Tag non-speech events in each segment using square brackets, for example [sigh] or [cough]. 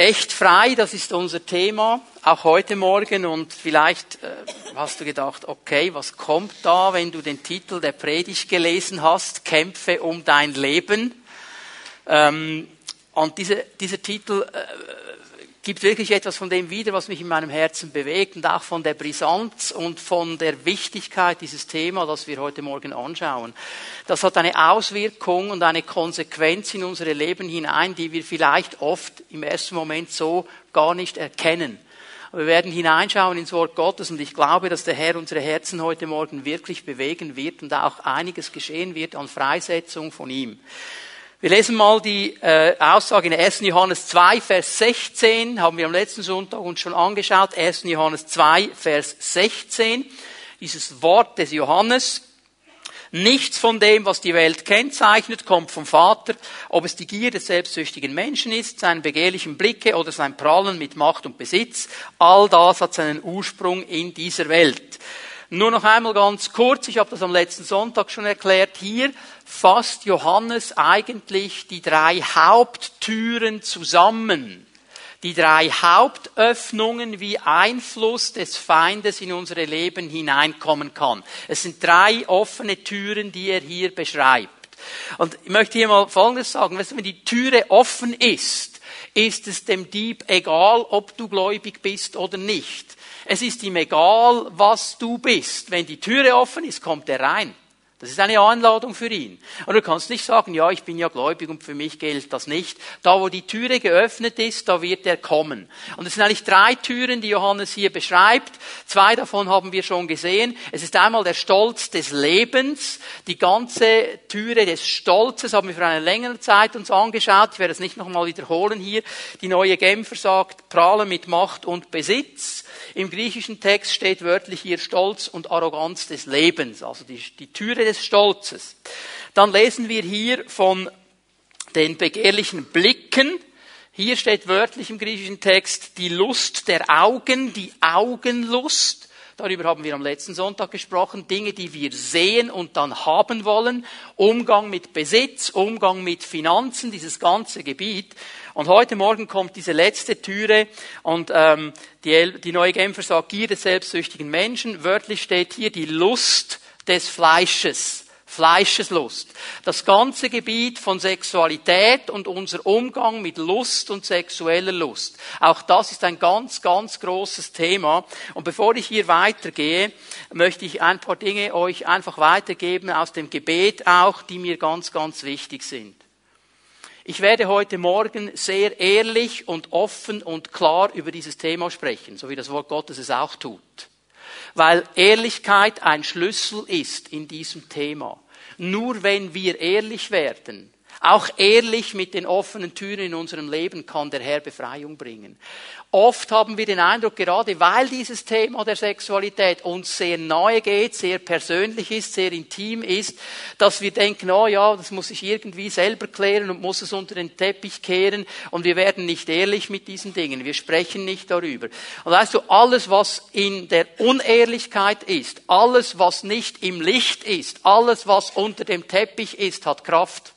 Echt frei, das ist unser Thema, auch heute Morgen. Und vielleicht äh, hast du gedacht, okay, was kommt da, wenn du den Titel der Predigt gelesen hast, Kämpfe um dein Leben. Ähm, und diese, dieser Titel äh, gibt wirklich etwas von dem wieder, was mich in meinem Herzen bewegt und auch von der Brisanz und von der Wichtigkeit dieses Thema, das wir heute Morgen anschauen. Das hat eine Auswirkung und eine Konsequenz in unsere Leben hinein, die wir vielleicht oft im ersten Moment so gar nicht erkennen. Wir werden hineinschauen ins Wort Gottes und ich glaube, dass der Herr unsere Herzen heute Morgen wirklich bewegen wird und auch einiges geschehen wird an Freisetzung von ihm. Wir lesen mal die äh, Aussage in 1. Johannes 2, Vers 16, haben wir am letzten Sonntag uns schon angeschaut. 1. Johannes 2, Vers 16, dieses Wort des Johannes. Nichts von dem, was die Welt kennzeichnet, kommt vom Vater, ob es die Gier des selbstsüchtigen Menschen ist, seinen begehrlichen Blicke oder sein Prallen mit Macht und Besitz. All das hat seinen Ursprung in dieser Welt. Nur noch einmal ganz kurz, ich habe das am letzten Sonntag schon erklärt, hier fasst Johannes eigentlich die drei Haupttüren zusammen. Die drei Hauptöffnungen, wie Einfluss des Feindes in unsere Leben hineinkommen kann. Es sind drei offene Türen, die er hier beschreibt. Und ich möchte hier mal Folgendes sagen. wenn die Türe offen ist, ist es dem Dieb egal, ob du gläubig bist oder nicht. Es ist ihm egal, was du bist. Wenn die Türe offen ist, kommt er rein. Das ist eine Einladung für ihn. Und du kannst nicht sagen, ja, ich bin ja gläubig und für mich gilt das nicht. Da, wo die Türe geöffnet ist, da wird er kommen. Und es sind eigentlich drei Türen, die Johannes hier beschreibt. Zwei davon haben wir schon gesehen. Es ist einmal der Stolz des Lebens. Die ganze Türe des Stolzes haben wir für eine längere Zeit uns angeschaut. Ich werde es nicht nochmal wiederholen hier. Die neue Genfer sagt, prahlen mit Macht und Besitz. Im griechischen Text steht wörtlich hier Stolz und Arroganz des Lebens, also die, die Türe des Stolzes. Dann lesen wir hier von den begehrlichen Blicken. Hier steht wörtlich im griechischen Text die Lust der Augen, die Augenlust. Darüber haben wir am letzten Sonntag gesprochen. Dinge, die wir sehen und dann haben wollen. Umgang mit Besitz, Umgang mit Finanzen, dieses ganze Gebiet. Und heute Morgen kommt diese letzte Türe und ähm, die, die neue Genfer sagt Gier des selbstsüchtigen Menschen. Wörtlich steht hier die Lust des Fleisches. Fleischeslust. Das ganze Gebiet von Sexualität und unser Umgang mit Lust und sexueller Lust. Auch das ist ein ganz, ganz großes Thema. Und bevor ich hier weitergehe, möchte ich ein paar Dinge euch einfach weitergeben aus dem Gebet auch, die mir ganz, ganz wichtig sind. Ich werde heute Morgen sehr ehrlich und offen und klar über dieses Thema sprechen, so wie das Wort Gottes es auch tut weil Ehrlichkeit ein Schlüssel ist in diesem Thema. Nur wenn wir ehrlich werden, auch ehrlich mit den offenen Türen in unserem Leben kann der Herr Befreiung bringen. Oft haben wir den Eindruck, gerade weil dieses Thema der Sexualität uns sehr nahe geht, sehr persönlich ist, sehr intim ist, dass wir denken, oh ja, das muss ich irgendwie selber klären und muss es unter den Teppich kehren und wir werden nicht ehrlich mit diesen Dingen. Wir sprechen nicht darüber. Und weißt du, alles, was in der Unehrlichkeit ist, alles, was nicht im Licht ist, alles, was unter dem Teppich ist, hat Kraft.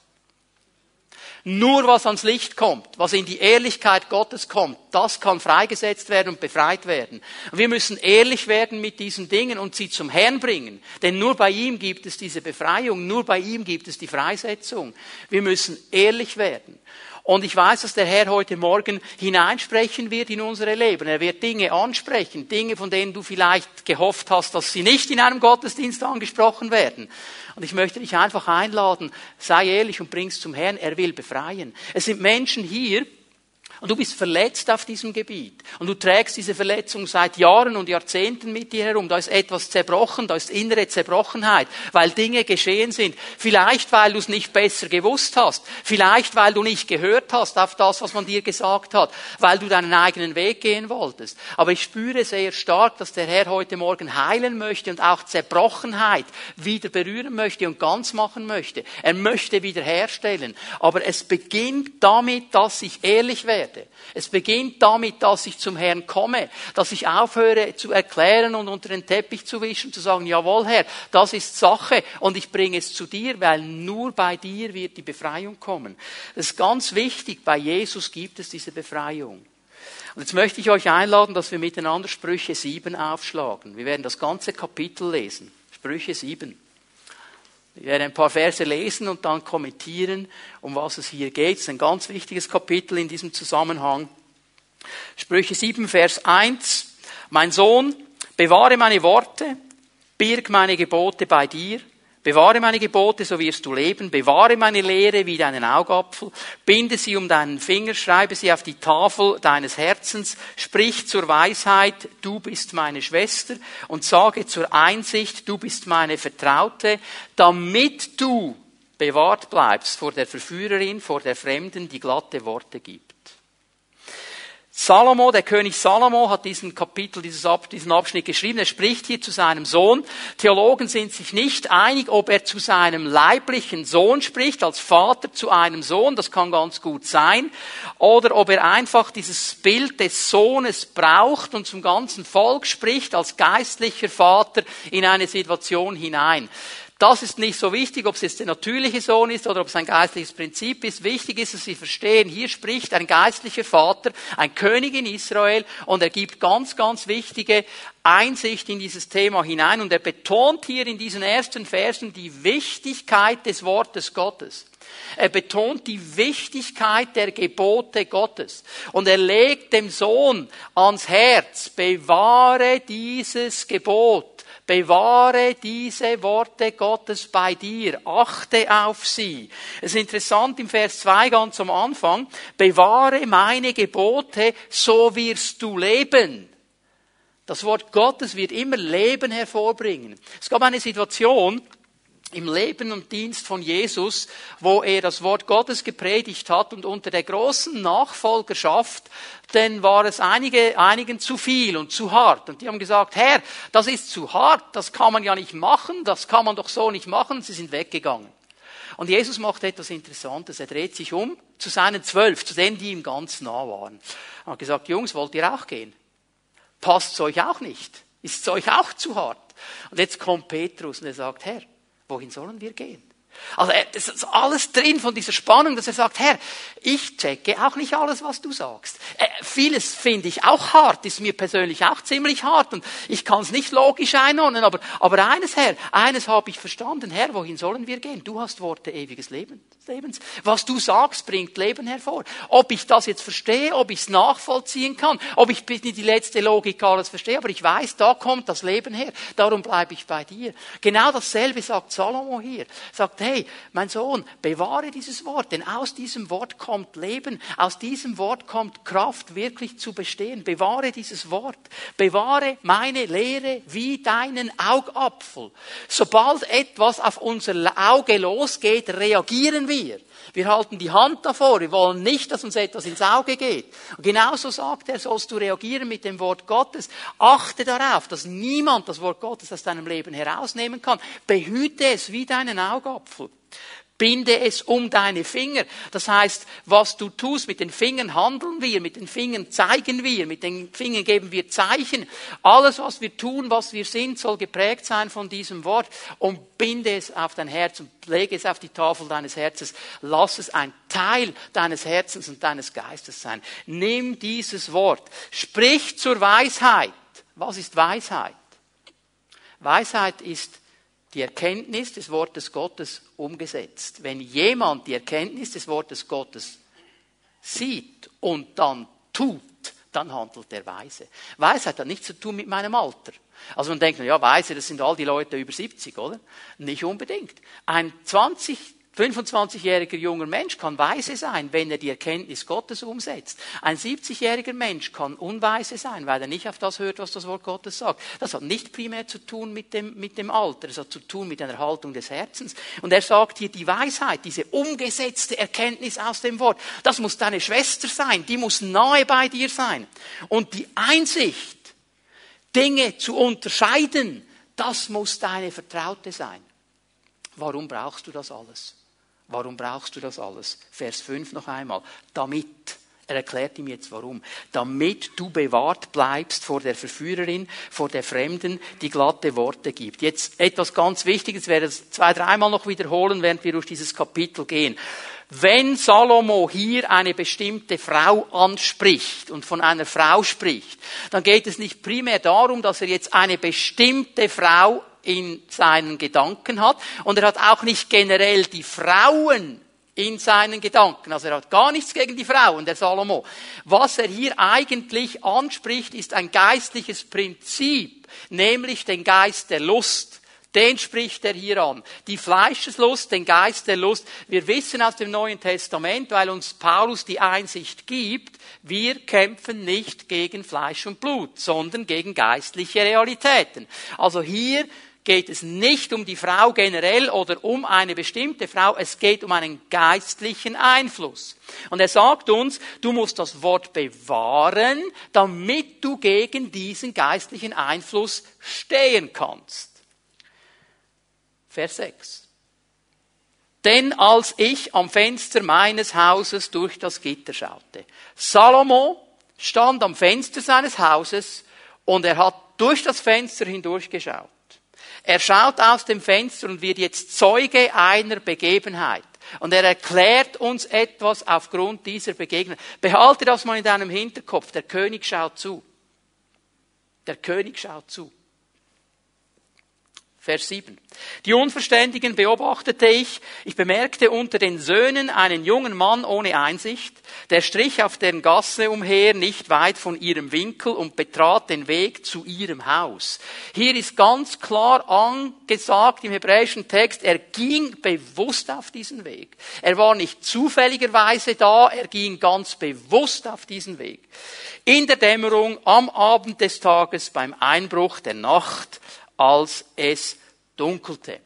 Nur was ans Licht kommt, was in die Ehrlichkeit Gottes kommt, das kann freigesetzt werden und befreit werden. wir müssen ehrlich werden mit diesen Dingen und sie zum Herrn bringen. Denn nur bei ihm gibt es diese Befreiung, nur bei ihm gibt es die Freisetzung. Wir müssen ehrlich werden. Und ich weiß, dass der Herr heute Morgen hineinsprechen wird in unsere Leben. Er wird Dinge ansprechen, Dinge, von denen du vielleicht gehofft hast, dass sie nicht in einem Gottesdienst angesprochen werden. Und ich möchte dich einfach einladen, sei ehrlich und bring's zum Herrn. Er will befreien. Es sind Menschen hier, und du bist verletzt auf diesem Gebiet. Und du trägst diese Verletzung seit Jahren und Jahrzehnten mit dir herum. Da ist etwas zerbrochen, da ist innere Zerbrochenheit, weil Dinge geschehen sind. Vielleicht, weil du es nicht besser gewusst hast. Vielleicht, weil du nicht gehört hast auf das, was man dir gesagt hat. Weil du deinen eigenen Weg gehen wolltest. Aber ich spüre sehr stark, dass der Herr heute Morgen heilen möchte und auch Zerbrochenheit wieder berühren möchte und ganz machen möchte. Er möchte wiederherstellen. Aber es beginnt damit, dass ich ehrlich werde werde. Es beginnt damit, dass ich zum Herrn komme, dass ich aufhöre zu erklären und unter den Teppich zu wischen, zu sagen, jawohl Herr, das ist Sache und ich bringe es zu dir, weil nur bei dir wird die Befreiung kommen. Das ist ganz wichtig, bei Jesus gibt es diese Befreiung. Und jetzt möchte ich euch einladen, dass wir miteinander Sprüche 7 aufschlagen. Wir werden das ganze Kapitel lesen. Sprüche 7. Ich werde ein paar Verse lesen und dann kommentieren, um was es hier geht. Es ist ein ganz wichtiges Kapitel in diesem Zusammenhang. Sprüche 7, Vers 1. Mein Sohn, bewahre meine Worte, birg meine Gebote bei dir, Bewahre meine Gebote, so wirst du leben. Bewahre meine Lehre wie deinen Augapfel. Binde sie um deinen Finger, schreibe sie auf die Tafel deines Herzens. Sprich zur Weisheit, du bist meine Schwester. Und sage zur Einsicht, du bist meine Vertraute, damit du bewahrt bleibst vor der Verführerin, vor der Fremden, die glatte Worte gibt. Salomo, der König Salomo hat diesen Kapitel, diesen Abschnitt geschrieben. Er spricht hier zu seinem Sohn. Theologen sind sich nicht einig, ob er zu seinem leiblichen Sohn spricht, als Vater zu einem Sohn. Das kann ganz gut sein. Oder ob er einfach dieses Bild des Sohnes braucht und zum ganzen Volk spricht, als geistlicher Vater in eine Situation hinein. Das ist nicht so wichtig, ob es jetzt der natürliche Sohn ist oder ob es ein geistliches Prinzip ist. Wichtig ist, dass Sie verstehen, hier spricht ein geistlicher Vater, ein König in Israel und er gibt ganz, ganz wichtige Einsicht in dieses Thema hinein und er betont hier in diesen ersten Versen die Wichtigkeit des Wortes Gottes. Er betont die Wichtigkeit der Gebote Gottes. Und er legt dem Sohn ans Herz, bewahre dieses Gebot Bewahre diese Worte Gottes bei dir. Achte auf sie. Es ist interessant im Vers 2 ganz am Anfang. Bewahre meine Gebote, so wirst du leben. Das Wort Gottes wird immer Leben hervorbringen. Es gab eine Situation, im Leben und Dienst von Jesus, wo er das Wort Gottes gepredigt hat und unter der großen Nachfolgerschaft, denn war es einige, einigen zu viel und zu hart. Und die haben gesagt, Herr, das ist zu hart, das kann man ja nicht machen, das kann man doch so nicht machen. Sie sind weggegangen. Und Jesus macht etwas Interessantes. Er dreht sich um zu seinen zwölf, zu denen, die ihm ganz nah waren. Er hat gesagt, Jungs, wollt ihr auch gehen? Passt es euch auch nicht? Ist es euch auch zu hart? Und jetzt kommt Petrus und er sagt, Herr, wohin sollen wir gehen? Also es ist alles drin von dieser Spannung, dass er sagt, Herr, ich checke auch nicht alles, was du sagst. Äh, vieles finde ich auch hart, ist mir persönlich auch ziemlich hart und ich kann es nicht logisch einordnen, aber, aber eines, Herr, eines habe ich verstanden, Herr, wohin sollen wir gehen? Du hast Worte ewiges Leben, Lebens. Was du sagst, bringt Leben hervor. Ob ich das jetzt verstehe, ob ich es nachvollziehen kann, ob ich nicht die letzte Logik alles verstehe, aber ich weiß, da kommt das Leben her, darum bleibe ich bei dir. Genau dasselbe sagt Salomo hier. Sagt, hey, mein Sohn, bewahre dieses Wort, denn aus diesem Wort kommt Leben, aus diesem Wort kommt Kraft, wirklich zu bestehen. Bewahre dieses Wort, bewahre meine Lehre wie deinen Augapfel. Sobald etwas auf unser Auge losgeht, reagieren wir. Wir halten die Hand davor. Wir wollen nicht, dass uns etwas ins Auge geht. Und genauso sagt er, sollst du reagieren mit dem Wort Gottes. Achte darauf, dass niemand das Wort Gottes aus deinem Leben herausnehmen kann. Behüte es wie deinen Augapfel. Binde es um deine Finger. Das heißt, was du tust, mit den Fingern handeln wir, mit den Fingern zeigen wir, mit den Fingern geben wir Zeichen. Alles, was wir tun, was wir sind, soll geprägt sein von diesem Wort. Und binde es auf dein Herz und lege es auf die Tafel deines Herzens. Lass es ein Teil deines Herzens und deines Geistes sein. Nimm dieses Wort. Sprich zur Weisheit. Was ist Weisheit? Weisheit ist die Erkenntnis des Wortes Gottes umgesetzt. Wenn jemand die Erkenntnis des Wortes Gottes sieht und dann tut, dann handelt er weise. Weisheit hat nichts zu tun mit meinem Alter. Also man denkt, ja, weise, das sind all die Leute über 70, oder? Nicht unbedingt. Ein 20 25-jähriger junger Mensch kann weise sein, wenn er die Erkenntnis Gottes umsetzt. Ein 70-jähriger Mensch kann unweise sein, weil er nicht auf das hört, was das Wort Gottes sagt. Das hat nicht primär zu tun mit dem, mit dem Alter, es hat zu tun mit einer Haltung des Herzens. Und er sagt hier die Weisheit, diese umgesetzte Erkenntnis aus dem Wort, das muss deine Schwester sein, die muss nahe bei dir sein. Und die Einsicht, Dinge zu unterscheiden, das muss deine Vertraute sein. Warum brauchst du das alles? Warum brauchst du das alles? Vers 5 noch einmal. Damit Er erklärt ihm jetzt warum. Damit du bewahrt bleibst vor der Verführerin, vor der Fremden, die glatte Worte gibt. Jetzt etwas ganz Wichtiges, werde ich zwei, dreimal noch wiederholen, während wir durch dieses Kapitel gehen. Wenn Salomo hier eine bestimmte Frau anspricht und von einer Frau spricht, dann geht es nicht primär darum, dass er jetzt eine bestimmte Frau in seinen Gedanken hat und er hat auch nicht generell die Frauen in seinen Gedanken. Also er hat gar nichts gegen die Frauen, der Salomo. Was er hier eigentlich anspricht, ist ein geistliches Prinzip, nämlich den Geist der Lust. Den spricht er hier an. Die Fleischeslust, den Geist der Lust. Wir wissen aus dem Neuen Testament, weil uns Paulus die Einsicht gibt, wir kämpfen nicht gegen Fleisch und Blut, sondern gegen geistliche Realitäten. Also hier geht es nicht um die Frau generell oder um eine bestimmte Frau, es geht um einen geistlichen Einfluss. Und er sagt uns, du musst das Wort bewahren, damit du gegen diesen geistlichen Einfluss stehen kannst. Vers 6. Denn als ich am Fenster meines Hauses durch das Gitter schaute. Salomo stand am Fenster seines Hauses und er hat durch das Fenster hindurchgeschaut. Er schaut aus dem Fenster und wird jetzt Zeuge einer Begebenheit. Und er erklärt uns etwas aufgrund dieser Begegnung. Behalte das mal in deinem Hinterkopf. Der König schaut zu. Der König schaut zu. Vers 7. Die Unverständigen beobachtete ich. Ich bemerkte unter den Söhnen einen jungen Mann ohne Einsicht. Der strich auf deren Gasse umher, nicht weit von ihrem Winkel und betrat den Weg zu ihrem Haus. Hier ist ganz klar angesagt im hebräischen Text, er ging bewusst auf diesen Weg. Er war nicht zufälligerweise da, er ging ganz bewusst auf diesen Weg. In der Dämmerung, am Abend des Tages, beim Einbruch der Nacht, als es dunkelte.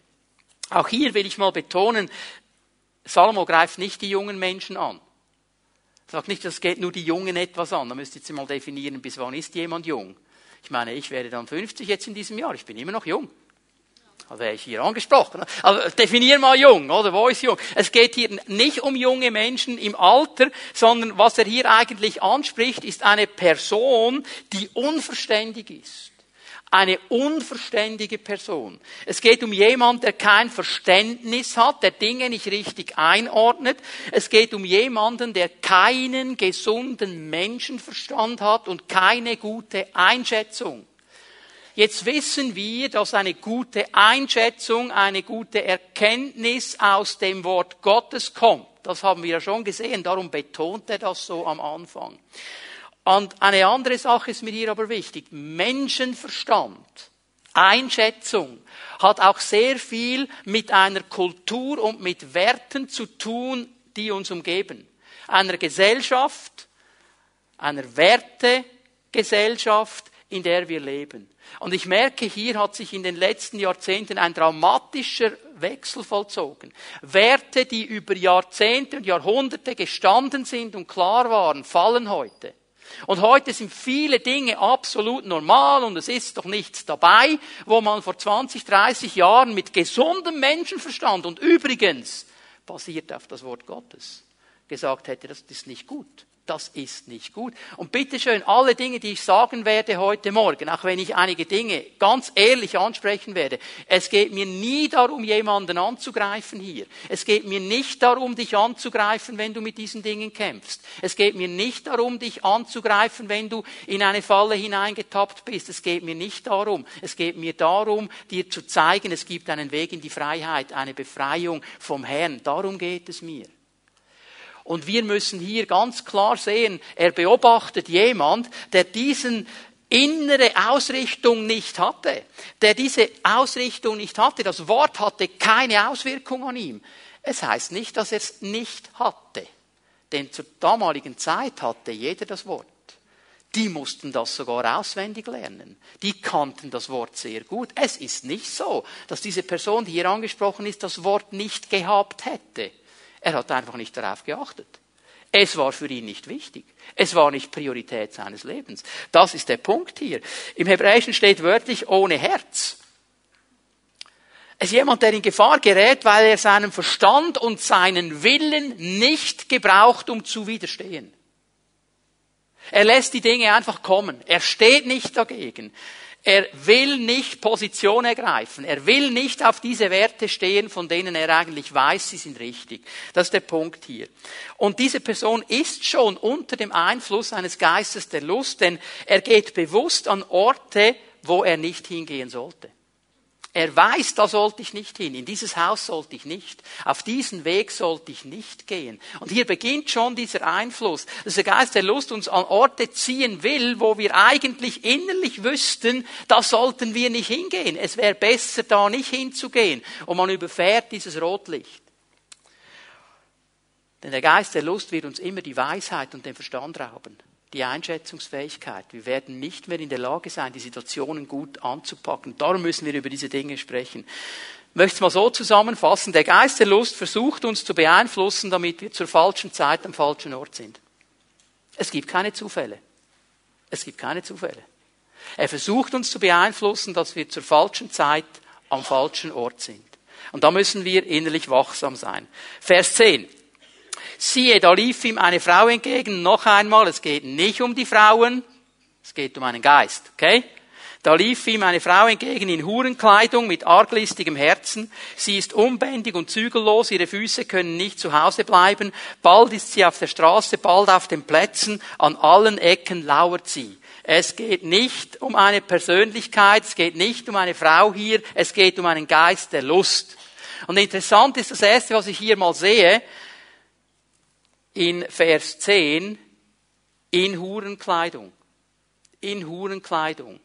Auch hier will ich mal betonen, Salomo greift nicht die jungen Menschen an. Sagt nicht, das geht nur die Jungen etwas an. Da müsst ihr jetzt mal definieren, bis wann ist jemand jung. Ich meine, ich werde dann 50 jetzt in diesem Jahr. Ich bin immer noch jung. Also wäre ich hier angesprochen. Also definier mal jung, oder? Wo ist jung? Es geht hier nicht um junge Menschen im Alter, sondern was er hier eigentlich anspricht, ist eine Person, die unverständig ist eine unverständige Person. Es geht um jemand, der kein Verständnis hat, der Dinge nicht richtig einordnet. Es geht um jemanden, der keinen gesunden Menschenverstand hat und keine gute Einschätzung. Jetzt wissen wir, dass eine gute Einschätzung, eine gute Erkenntnis aus dem Wort Gottes kommt. Das haben wir ja schon gesehen, darum betont er das so am Anfang. Und eine andere Sache ist mir hier aber wichtig. Menschenverstand, Einschätzung hat auch sehr viel mit einer Kultur und mit Werten zu tun, die uns umgeben. Einer Gesellschaft, einer Wertegesellschaft, in der wir leben. Und ich merke, hier hat sich in den letzten Jahrzehnten ein dramatischer Wechsel vollzogen. Werte, die über Jahrzehnte und Jahrhunderte gestanden sind und klar waren, fallen heute. Und heute sind viele Dinge absolut normal und es ist doch nichts dabei, wo man vor 20, 30 Jahren mit gesundem Menschenverstand und übrigens basiert auf das Wort Gottes gesagt hätte, das ist nicht gut das ist nicht gut. Und bitteschön, alle Dinge, die ich sagen werde heute Morgen, auch wenn ich einige Dinge ganz ehrlich ansprechen werde, es geht mir nie darum, jemanden anzugreifen hier. Es geht mir nicht darum, dich anzugreifen, wenn du mit diesen Dingen kämpfst. Es geht mir nicht darum, dich anzugreifen, wenn du in eine Falle hineingetappt bist. Es geht mir nicht darum. Es geht mir darum, dir zu zeigen, es gibt einen Weg in die Freiheit, eine Befreiung vom Herrn. Darum geht es mir. Und wir müssen hier ganz klar sehen, er beobachtet jemand, der diesen innere Ausrichtung nicht hatte, der diese Ausrichtung nicht hatte. Das Wort hatte keine Auswirkung an ihm. Es heißt nicht, dass er es nicht hatte. Denn zur damaligen Zeit hatte jeder das Wort. Die mussten das sogar auswendig lernen. Die kannten das Wort sehr gut. Es ist nicht so, dass diese Person, die hier angesprochen ist, das Wort nicht gehabt hätte. Er hat einfach nicht darauf geachtet. Es war für ihn nicht wichtig. Es war nicht Priorität seines Lebens. Das ist der Punkt hier. Im Hebräischen steht wörtlich ohne Herz. Es ist jemand, der in Gefahr gerät, weil er seinen Verstand und seinen Willen nicht gebraucht, um zu widerstehen. Er lässt die Dinge einfach kommen. Er steht nicht dagegen. Er will nicht Position ergreifen. Er will nicht auf diese Werte stehen, von denen er eigentlich weiß, sie sind richtig. Das ist der Punkt hier. Und diese Person ist schon unter dem Einfluss eines Geistes der Lust, denn er geht bewusst an Orte, wo er nicht hingehen sollte. Er weiß, da sollte ich nicht hin, in dieses Haus sollte ich nicht, auf diesen Weg sollte ich nicht gehen. Und hier beginnt schon dieser Einfluss, dass der Geist der Lust uns an Orte ziehen will, wo wir eigentlich innerlich wüssten, da sollten wir nicht hingehen. Es wäre besser, da nicht hinzugehen. Und man überfährt dieses Rotlicht. Denn der Geist der Lust wird uns immer die Weisheit und den Verstand rauben die Einschätzungsfähigkeit. Wir werden nicht mehr in der Lage sein, die Situationen gut anzupacken. Darum müssen wir über diese Dinge sprechen. Ich möchte es mal so zusammenfassen. Der Geist der Lust versucht uns zu beeinflussen, damit wir zur falschen Zeit am falschen Ort sind. Es gibt keine Zufälle. Es gibt keine Zufälle. Er versucht uns zu beeinflussen, dass wir zur falschen Zeit am falschen Ort sind. Und da müssen wir innerlich wachsam sein. Vers 10. Siehe, da lief ihm eine Frau entgegen. Noch einmal, es geht nicht um die Frauen, es geht um einen Geist, okay? Da lief ihm eine Frau entgegen in Hurenkleidung mit arglistigem Herzen. Sie ist unbändig und zügellos, ihre Füße können nicht zu Hause bleiben. Bald ist sie auf der Straße, bald auf den Plätzen, an allen Ecken lauert sie. Es geht nicht um eine Persönlichkeit, es geht nicht um eine Frau hier, es geht um einen Geist der Lust. Und interessant ist das Erste, was ich hier mal sehe, in Vers 10 in Hurenkleidung. In Hurenkleidung.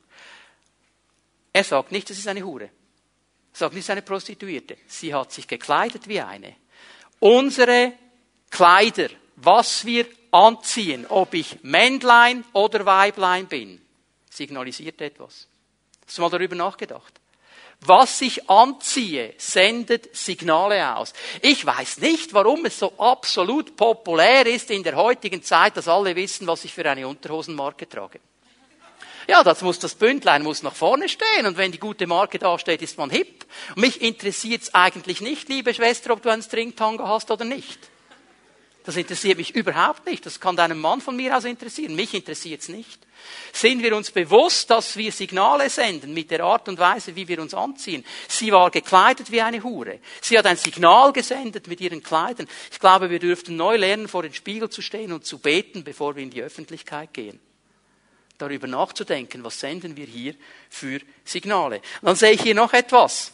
Er sagt nicht, das ist eine Hure. Er sagt nicht, es ist eine Prostituierte. Sie hat sich gekleidet wie eine. Unsere Kleider, was wir anziehen, ob ich Männlein oder Weiblein bin, signalisiert etwas. Hast du mal darüber nachgedacht? Was ich anziehe, sendet Signale aus. Ich weiß nicht, warum es so absolut populär ist in der heutigen Zeit, dass alle wissen, was ich für eine Unterhosenmarke trage. Ja, das muss das Bündlein muss nach vorne stehen und wenn die gute Marke da steht, ist man hip. Mich interessiert es eigentlich nicht, liebe Schwester, ob du einen Stringtanga hast oder nicht. Das interessiert mich überhaupt nicht. Das kann deinen Mann von mir aus interessieren. Mich interessiert es nicht. Sind wir uns bewusst, dass wir Signale senden mit der Art und Weise, wie wir uns anziehen? Sie war gekleidet wie eine Hure. Sie hat ein Signal gesendet mit ihren Kleidern. Ich glaube, wir dürften neu lernen, vor den Spiegel zu stehen und zu beten, bevor wir in die Öffentlichkeit gehen. Darüber nachzudenken, was senden wir hier für Signale. Dann sehe ich hier noch etwas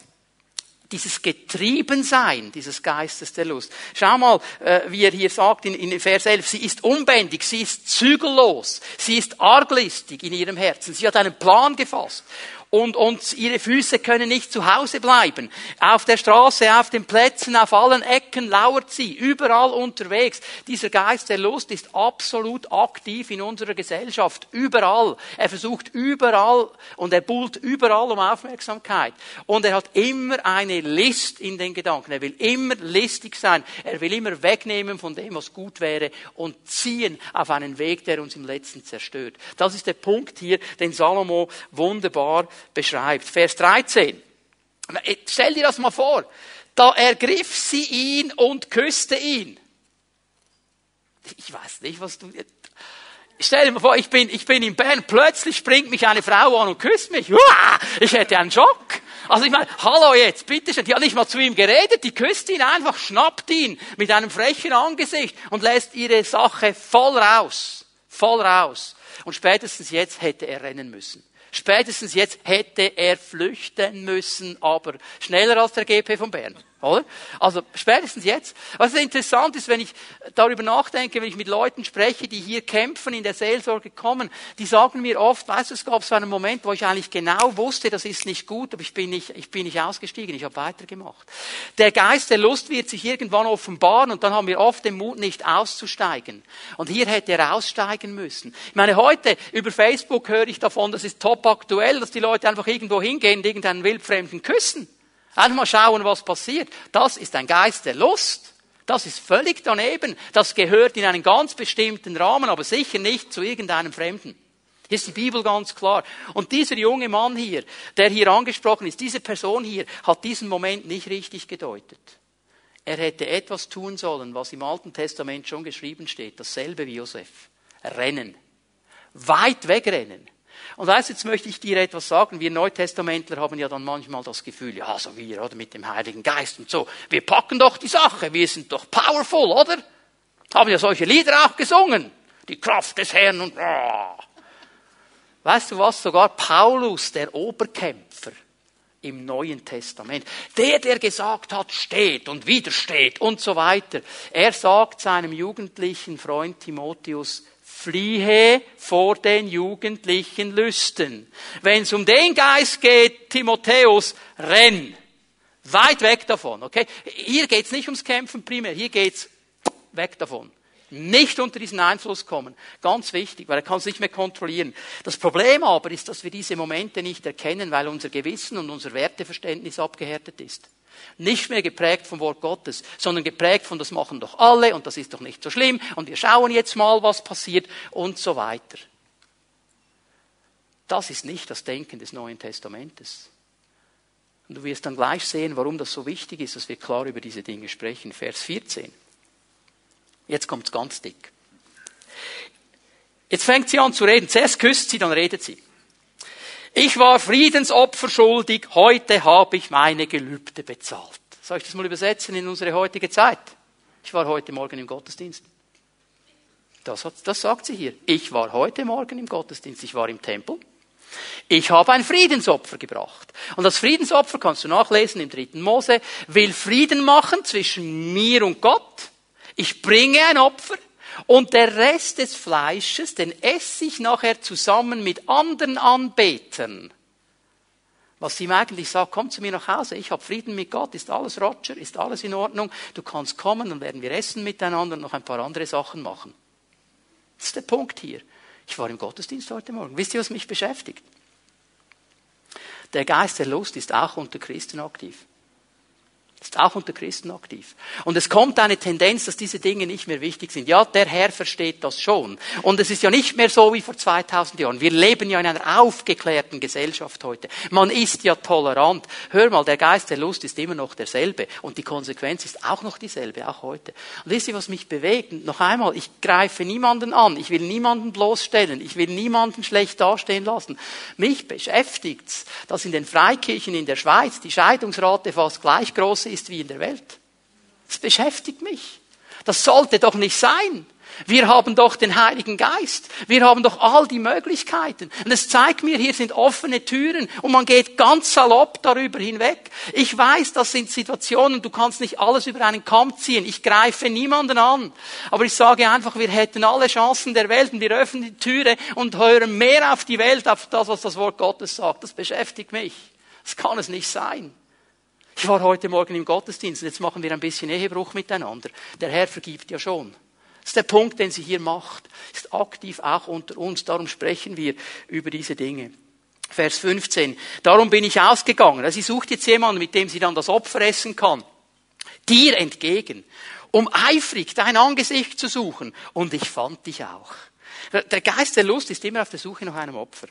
dieses Getriebensein dieses Geistes der Lust. Schau mal, äh, wie er hier sagt in, Vers 11, sie ist unbändig, sie ist zügellos, sie ist arglistig in ihrem Herzen, sie hat einen Plan gefasst und, und ihre Füße können nicht zu Hause bleiben. Auf der Straße, auf den Plätzen, auf allen Ecken lauert sie, überall unterwegs. Dieser Geist der Lust ist absolut aktiv in unserer Gesellschaft, überall. Er versucht überall und er buhlt überall um Aufmerksamkeit. Und er hat immer eine List in den Gedanken. Er will immer listig sein. Er will immer wegnehmen von dem, was gut wäre und ziehen auf einen Weg, der uns im Letzten zerstört. Das ist der Punkt hier, den Salomo wunderbar beschreibt. Vers 13. Stell dir das mal vor. Da ergriff sie ihn und küsste ihn. Ich weiß nicht, was du. Stell dir mal vor, ich bin, ich bin in Bern, plötzlich springt mich eine Frau an und küsst mich. Ich hätte einen Schock. Also ich meine, hallo jetzt, bitte schön, die hat nicht mal zu ihm geredet, die küsst ihn einfach, schnappt ihn mit einem frechen Angesicht und lässt ihre Sache voll raus. Voll raus. Und spätestens jetzt hätte er rennen müssen. Spätestens jetzt hätte er flüchten müssen, aber schneller als der GP von Bern. Oder? Also spätestens jetzt. Was interessant ist, wenn ich darüber nachdenke, wenn ich mit Leuten spreche, die hier kämpfen, in der Seelsorge kommen, die sagen mir oft, weißt du, es gab so einen Moment, wo ich eigentlich genau wusste, das ist nicht gut, aber ich bin nicht, ich bin nicht ausgestiegen, ich habe weitergemacht. Der Geist der Lust wird sich irgendwann offenbaren und dann haben wir oft den Mut, nicht auszusteigen. Und hier hätte er aussteigen müssen. Ich meine, heute über Facebook höre ich davon, das ist top aktuell, dass die Leute einfach irgendwo hingehen und irgendeinen wildfremden küssen. Einfach mal schauen, was passiert. Das ist ein Geist der Lust. Das ist völlig daneben. Das gehört in einen ganz bestimmten Rahmen, aber sicher nicht zu irgendeinem Fremden. Hier ist die Bibel ganz klar. Und dieser junge Mann hier, der hier angesprochen ist, diese Person hier, hat diesen Moment nicht richtig gedeutet. Er hätte etwas tun sollen, was im Alten Testament schon geschrieben steht, dasselbe wie Josef. Rennen. weit wegrennen. Und weißt, jetzt möchte ich dir etwas sagen. Wir Neutestamentler haben ja dann manchmal das Gefühl, ja, so wir, oder mit dem Heiligen Geist und so. Wir packen doch die Sache. Wir sind doch powerful, oder? Haben ja solche Lieder auch gesungen. Die Kraft des Herrn und, oh. Weißt du was? Sogar Paulus, der Oberkämpfer, im Neuen Testament. Der, der gesagt hat, steht und widersteht und so weiter. Er sagt seinem jugendlichen Freund Timotheus, fliehe vor den jugendlichen Lüsten. Wenn es um den Geist geht, Timotheus, renn. Weit weg davon, okay? Hier geht's nicht ums Kämpfen primär, hier geht's weg davon. Nicht unter diesen Einfluss kommen. Ganz wichtig, weil er kann es nicht mehr kontrollieren. Das Problem aber ist, dass wir diese Momente nicht erkennen, weil unser Gewissen und unser Werteverständnis abgehärtet ist. Nicht mehr geprägt vom Wort Gottes, sondern geprägt von, das machen doch alle und das ist doch nicht so schlimm und wir schauen jetzt mal, was passiert und so weiter. Das ist nicht das Denken des Neuen Testamentes. Und du wirst dann gleich sehen, warum das so wichtig ist, dass wir klar über diese Dinge sprechen. Vers 14. Jetzt kommt's ganz dick. Jetzt fängt sie an zu reden. Zuerst küsst sie, dann redet sie. Ich war Friedensopfer schuldig, heute habe ich meine Gelübde bezahlt. Soll ich das mal übersetzen in unsere heutige Zeit? Ich war heute Morgen im Gottesdienst. Das, hat, das sagt sie hier. Ich war heute Morgen im Gottesdienst, ich war im Tempel. Ich habe ein Friedensopfer gebracht. Und das Friedensopfer kannst du nachlesen im dritten Mose, will Frieden machen zwischen mir und Gott ich bringe ein Opfer und der Rest des Fleisches, den esse ich nachher zusammen mit anderen Anbetern. Was ihm eigentlich sagt, komm zu mir nach Hause, ich habe Frieden mit Gott, ist alles Roger, ist alles in Ordnung, du kannst kommen, dann werden wir essen miteinander und noch ein paar andere Sachen machen. Das ist der Punkt hier. Ich war im Gottesdienst heute Morgen. Wisst ihr, was mich beschäftigt? Der Geist der Lust ist auch unter Christen aktiv. Ist auch unter Christen aktiv. Und es kommt eine Tendenz, dass diese Dinge nicht mehr wichtig sind. Ja, der Herr versteht das schon. Und es ist ja nicht mehr so wie vor 2000 Jahren. Wir leben ja in einer aufgeklärten Gesellschaft heute. Man ist ja tolerant. Hör mal, der Geist der Lust ist immer noch derselbe. Und die Konsequenz ist auch noch dieselbe, auch heute. Und wisst ihr, was mich bewegt? Noch einmal, ich greife niemanden an. Ich will niemanden bloßstellen. Ich will niemanden schlecht dastehen lassen. Mich beschäftigt's, dass in den Freikirchen in der Schweiz die Scheidungsrate fast gleich groß ist wie in der Welt. Das beschäftigt mich. Das sollte doch nicht sein. Wir haben doch den Heiligen Geist. Wir haben doch all die Möglichkeiten. Und es zeigt mir, hier sind offene Türen und man geht ganz salopp darüber hinweg. Ich weiß, das sind Situationen, du kannst nicht alles über einen Kamm ziehen. Ich greife niemanden an. Aber ich sage einfach, wir hätten alle Chancen der Welt und wir öffnen die Türe und hören mehr auf die Welt, auf das, was das Wort Gottes sagt. Das beschäftigt mich. Das kann es nicht sein. Ich war heute Morgen im Gottesdienst und jetzt machen wir ein bisschen Ehebruch miteinander. Der Herr vergibt ja schon. Das ist der Punkt, den sie hier macht. Ist aktiv auch unter uns. Darum sprechen wir über diese Dinge. Vers 15. Darum bin ich ausgegangen. Also sie sucht jetzt jemanden, mit dem sie dann das Opfer essen kann. Dir entgegen. Um eifrig dein Angesicht zu suchen. Und ich fand dich auch. Der Geist der Lust ist immer auf der Suche nach einem Opfer.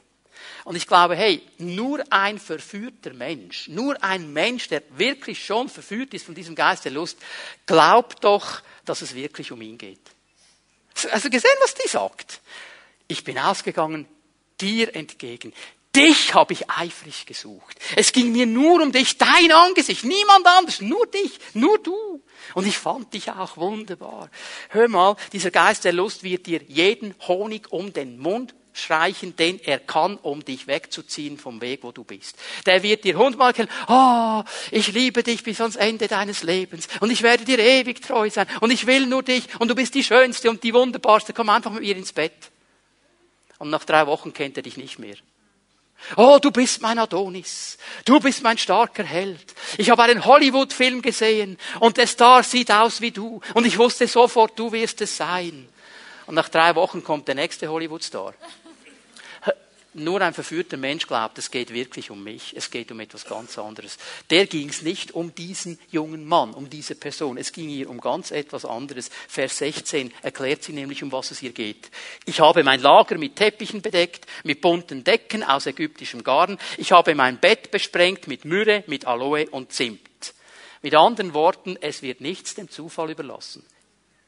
Und ich glaube, hey, nur ein verführter Mensch, nur ein Mensch, der wirklich schon verführt ist von diesem Geist der Lust, glaubt doch, dass es wirklich um ihn geht. Also gesehen, was die sagt? Ich bin ausgegangen, dir entgegen. Dich habe ich eifrig gesucht. Es ging mir nur um dich, dein Angesicht, niemand anders, nur dich, nur du. Und ich fand dich auch wunderbar. Hör mal, dieser Geist der Lust wird dir jeden Honig um den Mund streichen, den er kann, um dich wegzuziehen vom Weg, wo du bist. Der wird dir hundertmal kennen, oh, ich liebe dich bis ans Ende deines Lebens und ich werde dir ewig treu sein und ich will nur dich und du bist die Schönste und die Wunderbarste, komm einfach mit mir ins Bett. Und nach drei Wochen kennt er dich nicht mehr. Oh, du bist mein Adonis. Du bist mein starker Held. Ich habe einen Hollywood-Film gesehen und der Star sieht aus wie du. Und ich wusste sofort, du wirst es sein. Und nach drei Wochen kommt der nächste Hollywood-Star. Nur ein verführter Mensch glaubt, es geht wirklich um mich, es geht um etwas ganz anderes. Der ging es nicht um diesen jungen Mann, um diese Person, es ging ihr um ganz etwas anderes. Vers 16 erklärt sie nämlich, um was es ihr geht. Ich habe mein Lager mit Teppichen bedeckt, mit bunten Decken aus ägyptischem Garn. Ich habe mein Bett besprengt mit Myrrhe, mit Aloe und Zimt. Mit anderen Worten, es wird nichts dem Zufall überlassen.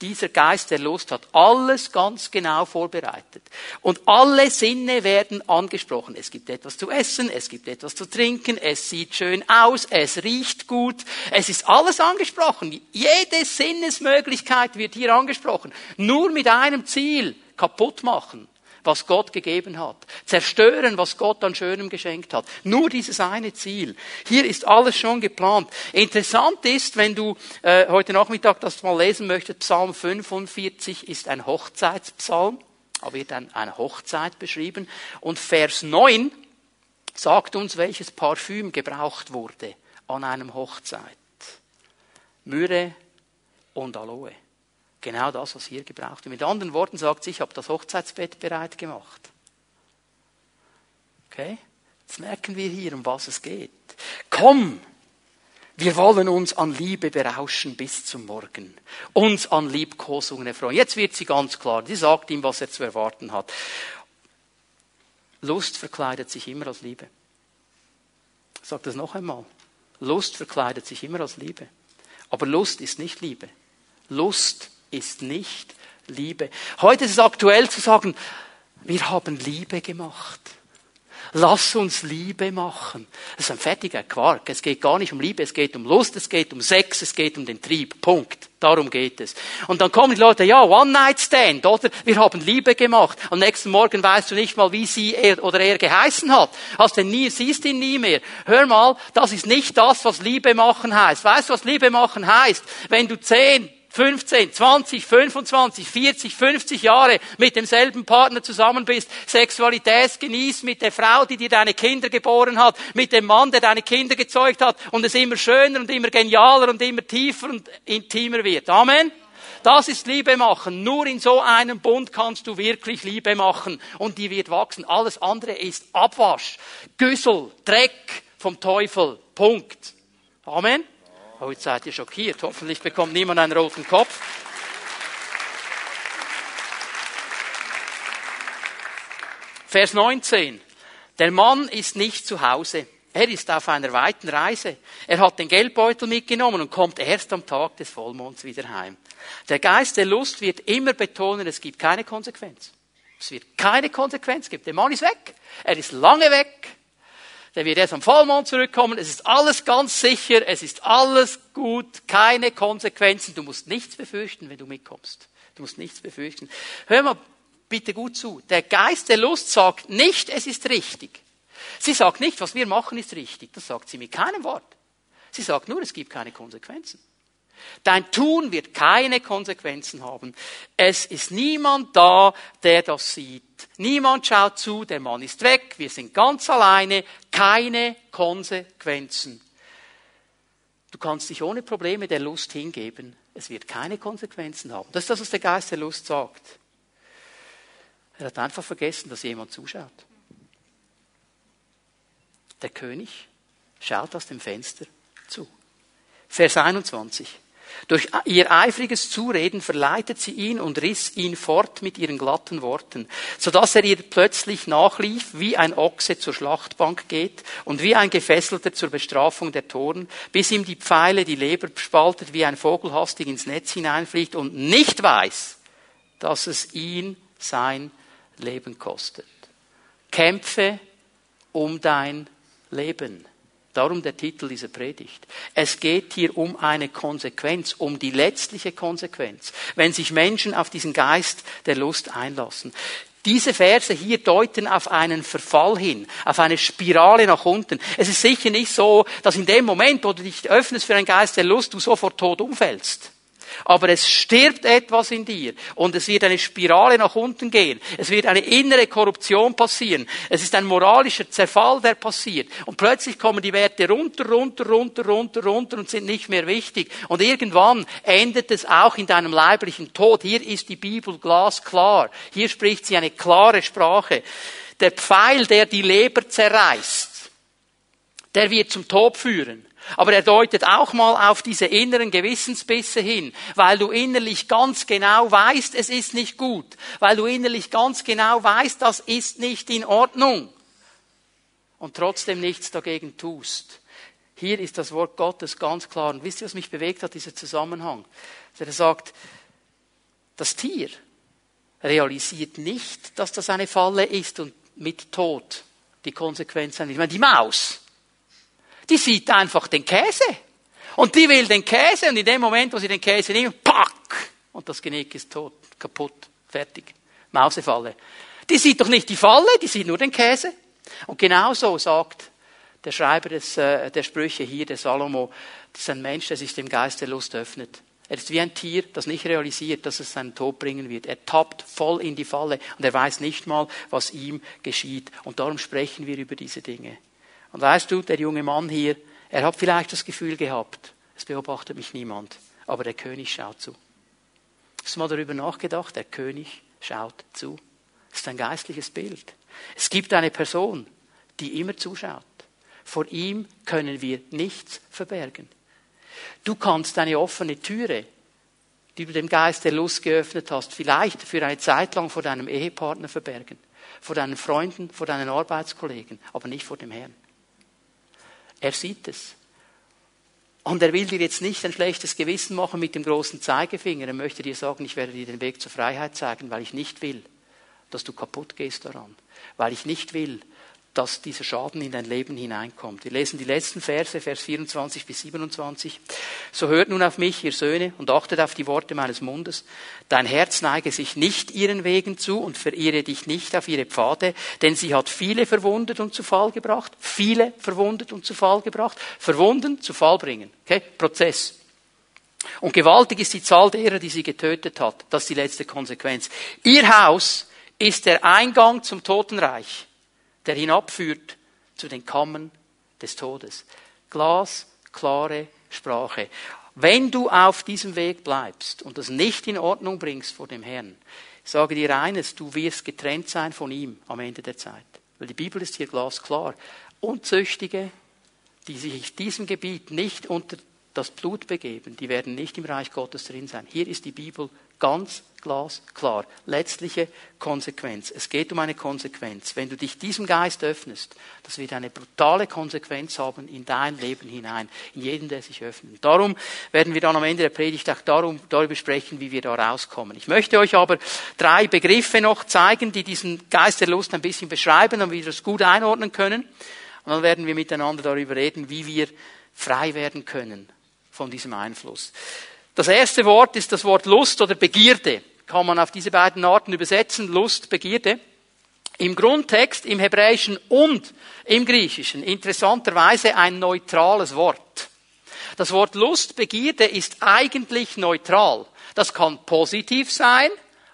Dieser Geist der Lust hat alles ganz genau vorbereitet. Und alle Sinne werden angesprochen. Es gibt etwas zu essen, es gibt etwas zu trinken, es sieht schön aus, es riecht gut, es ist alles angesprochen. Jede Sinnesmöglichkeit wird hier angesprochen. Nur mit einem Ziel, kaputt machen was Gott gegeben hat. Zerstören, was Gott an Schönem geschenkt hat. Nur dieses eine Ziel. Hier ist alles schon geplant. Interessant ist, wenn du äh, heute Nachmittag das mal lesen möchtest, Psalm 45 ist ein Hochzeitspsalm. Da wird ein, eine Hochzeit beschrieben. Und Vers 9 sagt uns, welches Parfüm gebraucht wurde an einem Hochzeit. Myrrhe und Aloe. Genau das, was hier gebraucht wird. Mit anderen Worten sagt sie, ich habe das Hochzeitsbett bereit gemacht. Okay? Jetzt merken wir hier, um was es geht. Komm, wir wollen uns an Liebe berauschen bis zum Morgen. Uns an Liebkosungen erfreuen. Jetzt wird sie ganz klar. Sie sagt ihm, was er zu erwarten hat. Lust verkleidet sich immer als Liebe. Ich das noch einmal. Lust verkleidet sich immer als Liebe. Aber Lust ist nicht Liebe. Lust ist nicht Liebe. Heute ist es aktuell zu sagen, wir haben Liebe gemacht. Lass uns Liebe machen. Das ist ein fertiger Quark. Es geht gar nicht um Liebe, es geht um Lust, es geht um Sex, es geht um den Trieb. Punkt. Darum geht es. Und dann kommen die Leute, ja, One-Night-Stand, oder? Wir haben Liebe gemacht. Am nächsten Morgen weißt du nicht mal, wie sie er oder er geheißen hat. Hast den nie, siehst ihn nie mehr. Hör mal, das ist nicht das, was Liebe machen heißt. Weißt du, was Liebe machen heißt? Wenn du zehn, 15, 20, 25, 40, 50 Jahre mit demselben Partner zusammen bist, Sexualität genießt mit der Frau, die dir deine Kinder geboren hat, mit dem Mann, der deine Kinder gezeugt hat und es immer schöner und immer genialer und immer tiefer und intimer wird. Amen. Das ist Liebe machen. Nur in so einem Bund kannst du wirklich Liebe machen und die wird wachsen. Alles andere ist Abwasch, Güssel, Dreck vom Teufel. Punkt. Amen. Jetzt seid ihr schockiert. Hoffentlich bekommt niemand einen roten Kopf. Vers 19. Der Mann ist nicht zu Hause. Er ist auf einer weiten Reise. Er hat den Geldbeutel mitgenommen und kommt erst am Tag des Vollmonds wieder heim. Der Geist der Lust wird immer betonen, es gibt keine Konsequenz. Es wird keine Konsequenz geben. Der Mann ist weg. Er ist lange weg der wird erst am Vollmond zurückkommen. Es ist alles ganz sicher, es ist alles gut, keine Konsequenzen. Du musst nichts befürchten, wenn du mitkommst. Du musst nichts befürchten. Hör mal bitte gut zu. Der Geist der Lust sagt nicht, es ist richtig. Sie sagt nicht, was wir machen ist richtig. Das sagt sie mit keinem Wort. Sie sagt nur, es gibt keine Konsequenzen. Dein Tun wird keine Konsequenzen haben. Es ist niemand da, der das sieht. Niemand schaut zu, der Mann ist weg, wir sind ganz alleine, keine Konsequenzen. Du kannst dich ohne Probleme der Lust hingeben. Es wird keine Konsequenzen haben. Das ist das, was der Geist der Lust sagt. Er hat einfach vergessen, dass jemand zuschaut. Der König schaut aus dem Fenster zu. Vers 21. Durch ihr eifriges Zureden verleitet sie ihn und riss ihn fort mit ihren glatten Worten, so dass er ihr plötzlich nachlief, wie ein Ochse zur Schlachtbank geht und wie ein Gefesselter zur Bestrafung der Toren, bis ihm die Pfeile die Leber spaltet, wie ein Vogel hastig ins Netz hineinfliegt und nicht weiß, dass es ihn sein Leben kostet. Kämpfe um dein Leben. Darum der Titel dieser Predigt. Es geht hier um eine Konsequenz, um die letztliche Konsequenz, wenn sich Menschen auf diesen Geist der Lust einlassen. Diese Verse hier deuten auf einen Verfall hin, auf eine Spirale nach unten. Es ist sicher nicht so, dass in dem Moment, wo du dich öffnest für einen Geist der Lust, du sofort tot umfällst. Aber es stirbt etwas in dir und es wird eine Spirale nach unten gehen. Es wird eine innere Korruption passieren. Es ist ein moralischer Zerfall, der passiert. Und plötzlich kommen die Werte runter, runter, runter, runter, runter und sind nicht mehr wichtig. Und irgendwann endet es auch in deinem leiblichen Tod. Hier ist die Bibel glasklar. Hier spricht sie eine klare Sprache. Der Pfeil, der die Leber zerreißt, der wird zum Tod führen. Aber er deutet auch mal auf diese inneren Gewissensbisse hin, weil du innerlich ganz genau weißt, es ist nicht gut, weil du innerlich ganz genau weißt, das ist nicht in Ordnung und trotzdem nichts dagegen tust. Hier ist das Wort Gottes ganz klar. Und wisst ihr, was mich bewegt hat, dieser Zusammenhang? Er sagt, Das Tier realisiert nicht, dass das eine Falle ist und mit Tod die Konsequenzen. Ich meine, die Maus, die sieht einfach den Käse. Und die will den Käse und in dem Moment, wo sie den Käse nimmt, pack! Und das Genick ist tot, kaputt, fertig. Mausefalle. Die sieht doch nicht die Falle, die sieht nur den Käse. Und genauso sagt der Schreiber des, äh, der Sprüche hier, der Salomo, das ist ein Mensch, der sich dem Geist der Lust öffnet. Er ist wie ein Tier, das nicht realisiert, dass es seinen Tod bringen wird. Er tappt voll in die Falle und er weiß nicht mal, was ihm geschieht. Und darum sprechen wir über diese Dinge. Und weißt du, der junge Mann hier, er hat vielleicht das Gefühl gehabt, es beobachtet mich niemand, aber der König schaut zu. Hast du mal darüber nachgedacht? Der König schaut zu. Das ist ein geistliches Bild. Es gibt eine Person, die immer zuschaut. Vor ihm können wir nichts verbergen. Du kannst eine offene Türe, die du dem Geist der Lust geöffnet hast, vielleicht für eine Zeit lang vor deinem Ehepartner verbergen, vor deinen Freunden, vor deinen Arbeitskollegen, aber nicht vor dem Herrn. Er sieht es. Und er will dir jetzt nicht ein schlechtes Gewissen machen mit dem großen Zeigefinger. Er möchte dir sagen, ich werde dir den Weg zur Freiheit zeigen, weil ich nicht will, dass du kaputt gehst daran. Weil ich nicht will, dass dieser Schaden in dein Leben hineinkommt. Wir lesen die letzten Verse, Vers 24 bis 27. So hört nun auf mich, ihr Söhne, und achtet auf die Worte meines Mundes. Dein Herz neige sich nicht ihren Wegen zu und verirre dich nicht auf ihre Pfade, denn sie hat viele verwundet und zu Fall gebracht. Viele verwundet und zu Fall gebracht. Verwunden, zu Fall bringen. Okay? Prozess. Und gewaltig ist die Zahl derer, die sie getötet hat. Das ist die letzte Konsequenz. Ihr Haus ist der Eingang zum Totenreich der hinabführt zu den Kammern des Todes. Glasklare Sprache. Wenn du auf diesem Weg bleibst und das nicht in Ordnung bringst vor dem Herrn, ich sage dir eines, du wirst getrennt sein von ihm am Ende der Zeit. Weil die Bibel ist hier glasklar. Unzüchtige, die sich in diesem Gebiet nicht unter das Blut begeben, die werden nicht im Reich Gottes drin sein. Hier ist die Bibel ganz glasklar. Letztliche Konsequenz. Es geht um eine Konsequenz. Wenn du dich diesem Geist öffnest, das wird eine brutale Konsequenz haben in dein Leben hinein, in jeden, der sich öffnet. Darum werden wir dann am Ende der Predigt auch darum, darüber sprechen, wie wir da rauskommen. Ich möchte euch aber drei Begriffe noch zeigen, die diesen Geist der Lust ein bisschen beschreiben, damit wir das gut einordnen können. Und dann werden wir miteinander darüber reden, wie wir frei werden können von diesem Einfluss. Das erste Wort ist das Wort Lust oder Begierde. Kann man auf diese beiden Arten übersetzen, Lust, Begierde. Im Grundtext, im Hebräischen und im Griechischen, interessanterweise ein neutrales Wort. Das Wort Lust, Begierde ist eigentlich neutral. Das kann positiv sein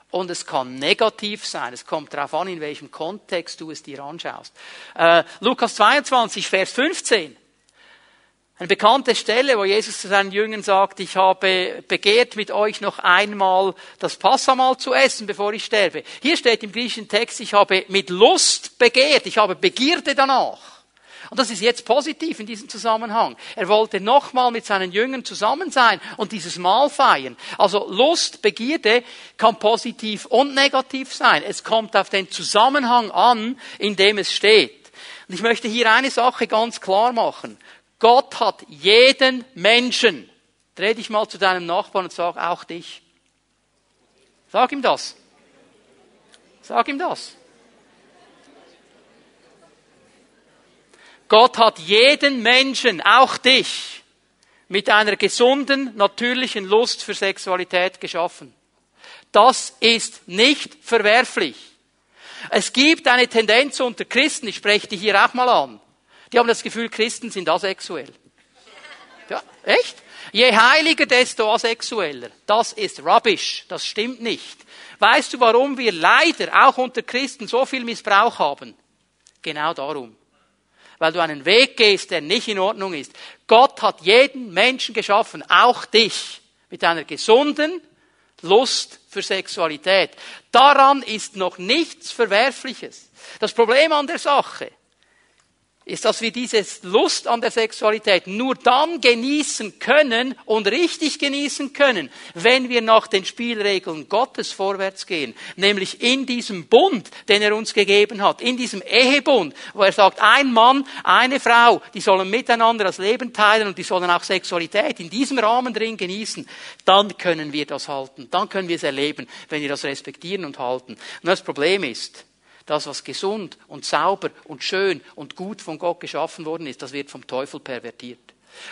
und es kann negativ sein. Es kommt darauf an, in welchem Kontext du es dir anschaust. Äh, Lukas 22, Vers 15. Eine bekannte Stelle, wo Jesus zu seinen Jüngern sagt, ich habe begehrt mit euch noch einmal das Passamal zu essen, bevor ich sterbe. Hier steht im griechischen Text, ich habe mit Lust begehrt, ich habe Begierde danach. Und das ist jetzt positiv in diesem Zusammenhang. Er wollte nochmal mit seinen Jüngern zusammen sein und dieses Mahl feiern. Also Lust, Begierde kann positiv und negativ sein. Es kommt auf den Zusammenhang an, in dem es steht. Und ich möchte hier eine Sache ganz klar machen. Gott hat jeden Menschen. Dreh dich mal zu deinem Nachbarn und sag auch dich. Sag ihm das. Sag ihm das. Gott hat jeden Menschen, auch dich, mit einer gesunden, natürlichen Lust für Sexualität geschaffen. Das ist nicht verwerflich. Es gibt eine Tendenz unter Christen, ich spreche die hier auch mal an, die haben das Gefühl, Christen sind asexuell. Ja, echt? Je heiliger, desto asexueller. Das ist rubbish. Das stimmt nicht. Weißt du, warum wir leider auch unter Christen so viel Missbrauch haben? Genau darum. Weil du einen Weg gehst, der nicht in Ordnung ist. Gott hat jeden Menschen geschaffen, auch dich, mit einer gesunden Lust für Sexualität. Daran ist noch nichts Verwerfliches. Das Problem an der Sache ist, dass wir diese Lust an der Sexualität nur dann genießen können und richtig genießen können, wenn wir nach den Spielregeln Gottes vorwärts gehen. Nämlich in diesem Bund, den er uns gegeben hat, in diesem Ehebund, wo er sagt, ein Mann, eine Frau, die sollen miteinander das Leben teilen und die sollen auch Sexualität in diesem Rahmen drin genießen. Dann können wir das halten. Dann können wir es erleben, wenn wir das respektieren und halten. Und das Problem ist, das, was gesund und sauber und schön und gut von Gott geschaffen worden ist, das wird vom Teufel pervertiert.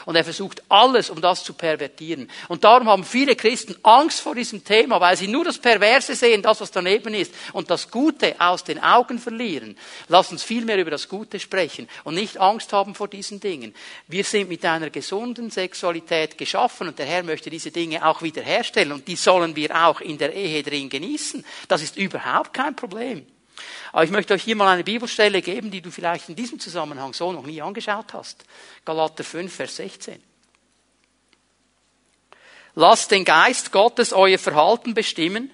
Und er versucht alles, um das zu pervertieren. Und darum haben viele Christen Angst vor diesem Thema, weil sie nur das Perverse sehen, das, was daneben ist, und das Gute aus den Augen verlieren. Lass uns viel mehr über das Gute sprechen und nicht Angst haben vor diesen Dingen. Wir sind mit einer gesunden Sexualität geschaffen und der Herr möchte diese Dinge auch wiederherstellen und die sollen wir auch in der Ehe drin genießen. Das ist überhaupt kein Problem. Aber ich möchte euch hier mal eine Bibelstelle geben, die du vielleicht in diesem Zusammenhang so noch nie angeschaut hast. Galater 5, Vers 16. Lasst den Geist Gottes euer Verhalten bestimmen,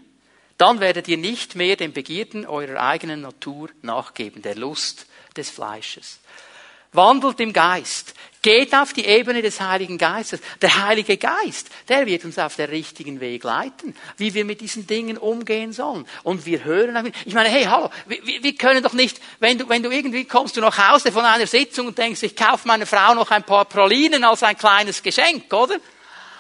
dann werdet ihr nicht mehr den Begierden eurer eigenen Natur nachgeben, der Lust des Fleisches. Wandelt im Geist. Geht auf die Ebene des Heiligen Geistes. Der Heilige Geist, der wird uns auf der richtigen Weg leiten, wie wir mit diesen Dingen umgehen sollen. Und wir hören auf ihn. Ich meine, hey, hallo, wir, wir können doch nicht, wenn du, wenn du irgendwie kommst du nach Hause von einer Sitzung und denkst, ich kaufe meiner Frau noch ein paar Pralinen als ein kleines Geschenk, oder?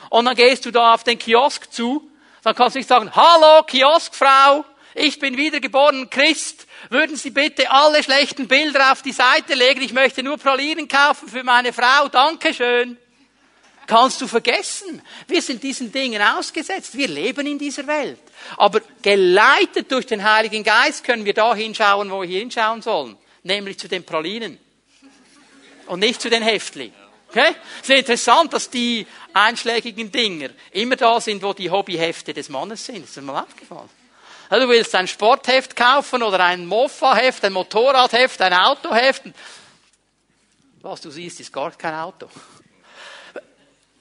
Und dann gehst du da auf den Kiosk zu, dann kannst du nicht sagen, hallo, Kioskfrau, ich bin wiedergeboren Christ, würden Sie bitte alle schlechten Bilder auf die Seite legen? Ich möchte nur Pralinen kaufen für meine Frau. Dankeschön. Kannst du vergessen. Wir sind diesen Dingen ausgesetzt. Wir leben in dieser Welt. Aber geleitet durch den Heiligen Geist können wir da hinschauen, wo wir hinschauen sollen. Nämlich zu den Pralinen. Und nicht zu den Häftlingen. Okay? Es ist interessant, dass die einschlägigen Dinger immer da sind, wo die Hobbyhefte des Mannes sind. Ist das mal aufgefallen? Du willst ein Sportheft kaufen oder ein Mofa-Heft, ein Motorradheft, ein Autoheft. Was du siehst, ist gar kein Auto.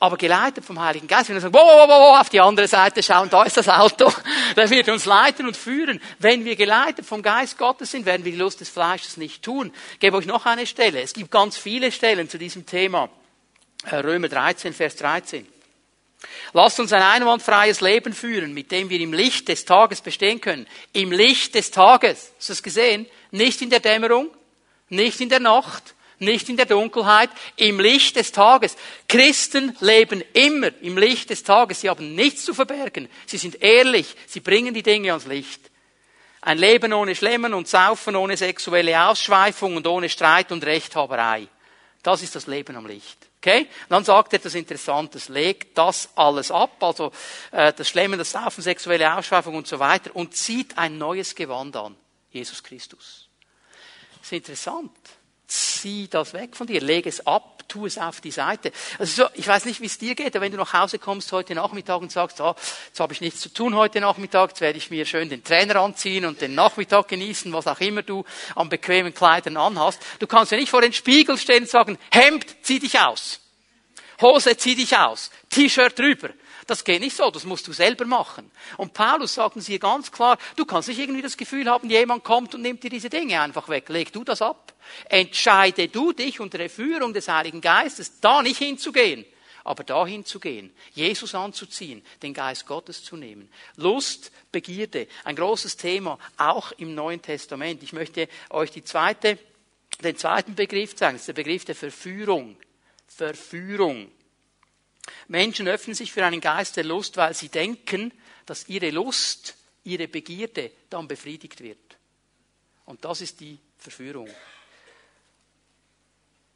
Aber geleitet vom Heiligen Geist, wenn wir sagen, wow, wow, wow, auf die andere Seite schauen, da ist das Auto, [laughs] der wird uns leiten und führen. Wenn wir geleitet vom Geist Gottes sind, werden wir die Lust des Fleisches nicht tun. Ich gebe euch noch eine Stelle. Es gibt ganz viele Stellen zu diesem Thema. Äh, Römer 13, Vers 13. Lasst uns ein einwandfreies Leben führen, mit dem wir im Licht des Tages bestehen können. Im Licht des Tages. Hast du das gesehen? Nicht in der Dämmerung, nicht in der Nacht, nicht in der Dunkelheit, im Licht des Tages. Christen leben immer im Licht des Tages. Sie haben nichts zu verbergen. Sie sind ehrlich. Sie bringen die Dinge ans Licht. Ein Leben ohne Schlemmen und Saufen, ohne sexuelle Ausschweifung und ohne Streit und Rechthaberei. Das ist das Leben am Licht. Okay? Und dann sagt er etwas Interessantes. Legt das alles ab, also äh, das Schlemmen, das Saufen, sexuelle Ausschweifung und so weiter, und zieht ein neues Gewand an. Jesus Christus. Das ist interessant zieh das weg von dir, leg es ab, tu es auf die Seite. Also so, ich weiß nicht, wie es dir geht, aber wenn du nach Hause kommst heute Nachmittag und sagst, oh, jetzt habe ich nichts zu tun heute Nachmittag, jetzt werde ich mir schön den Trainer anziehen und den Nachmittag genießen, was auch immer du an bequemen Kleidern anhast. Du kannst ja nicht vor den Spiegel stehen und sagen, Hemd, zieh dich aus. Hose, zieh dich aus. T-Shirt drüber. Das geht nicht so, das musst du selber machen. Und Paulus sagt uns hier ganz klar, du kannst nicht irgendwie das Gefühl haben, jemand kommt und nimmt dir diese Dinge einfach weg. Leg du das ab. Entscheide du dich unter der Führung des Heiligen Geistes, da nicht hinzugehen, aber dahin zu gehen, Jesus anzuziehen, den Geist Gottes zu nehmen. Lust, Begierde, ein großes Thema, auch im Neuen Testament. Ich möchte euch die zweite, den zweiten Begriff sagen, das ist der Begriff der Verführung. Verführung. Menschen öffnen sich für einen Geist der Lust, weil sie denken, dass ihre Lust, ihre Begierde dann befriedigt wird. Und das ist die Verführung.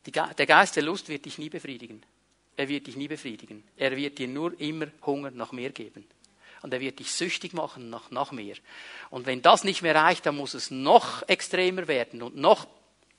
der Geist der Lust wird dich nie befriedigen. Er wird dich nie befriedigen. Er wird dir nur immer Hunger nach mehr geben. Und er wird dich süchtig machen nach, nach mehr. Und wenn das nicht mehr reicht, dann muss es noch extremer werden und noch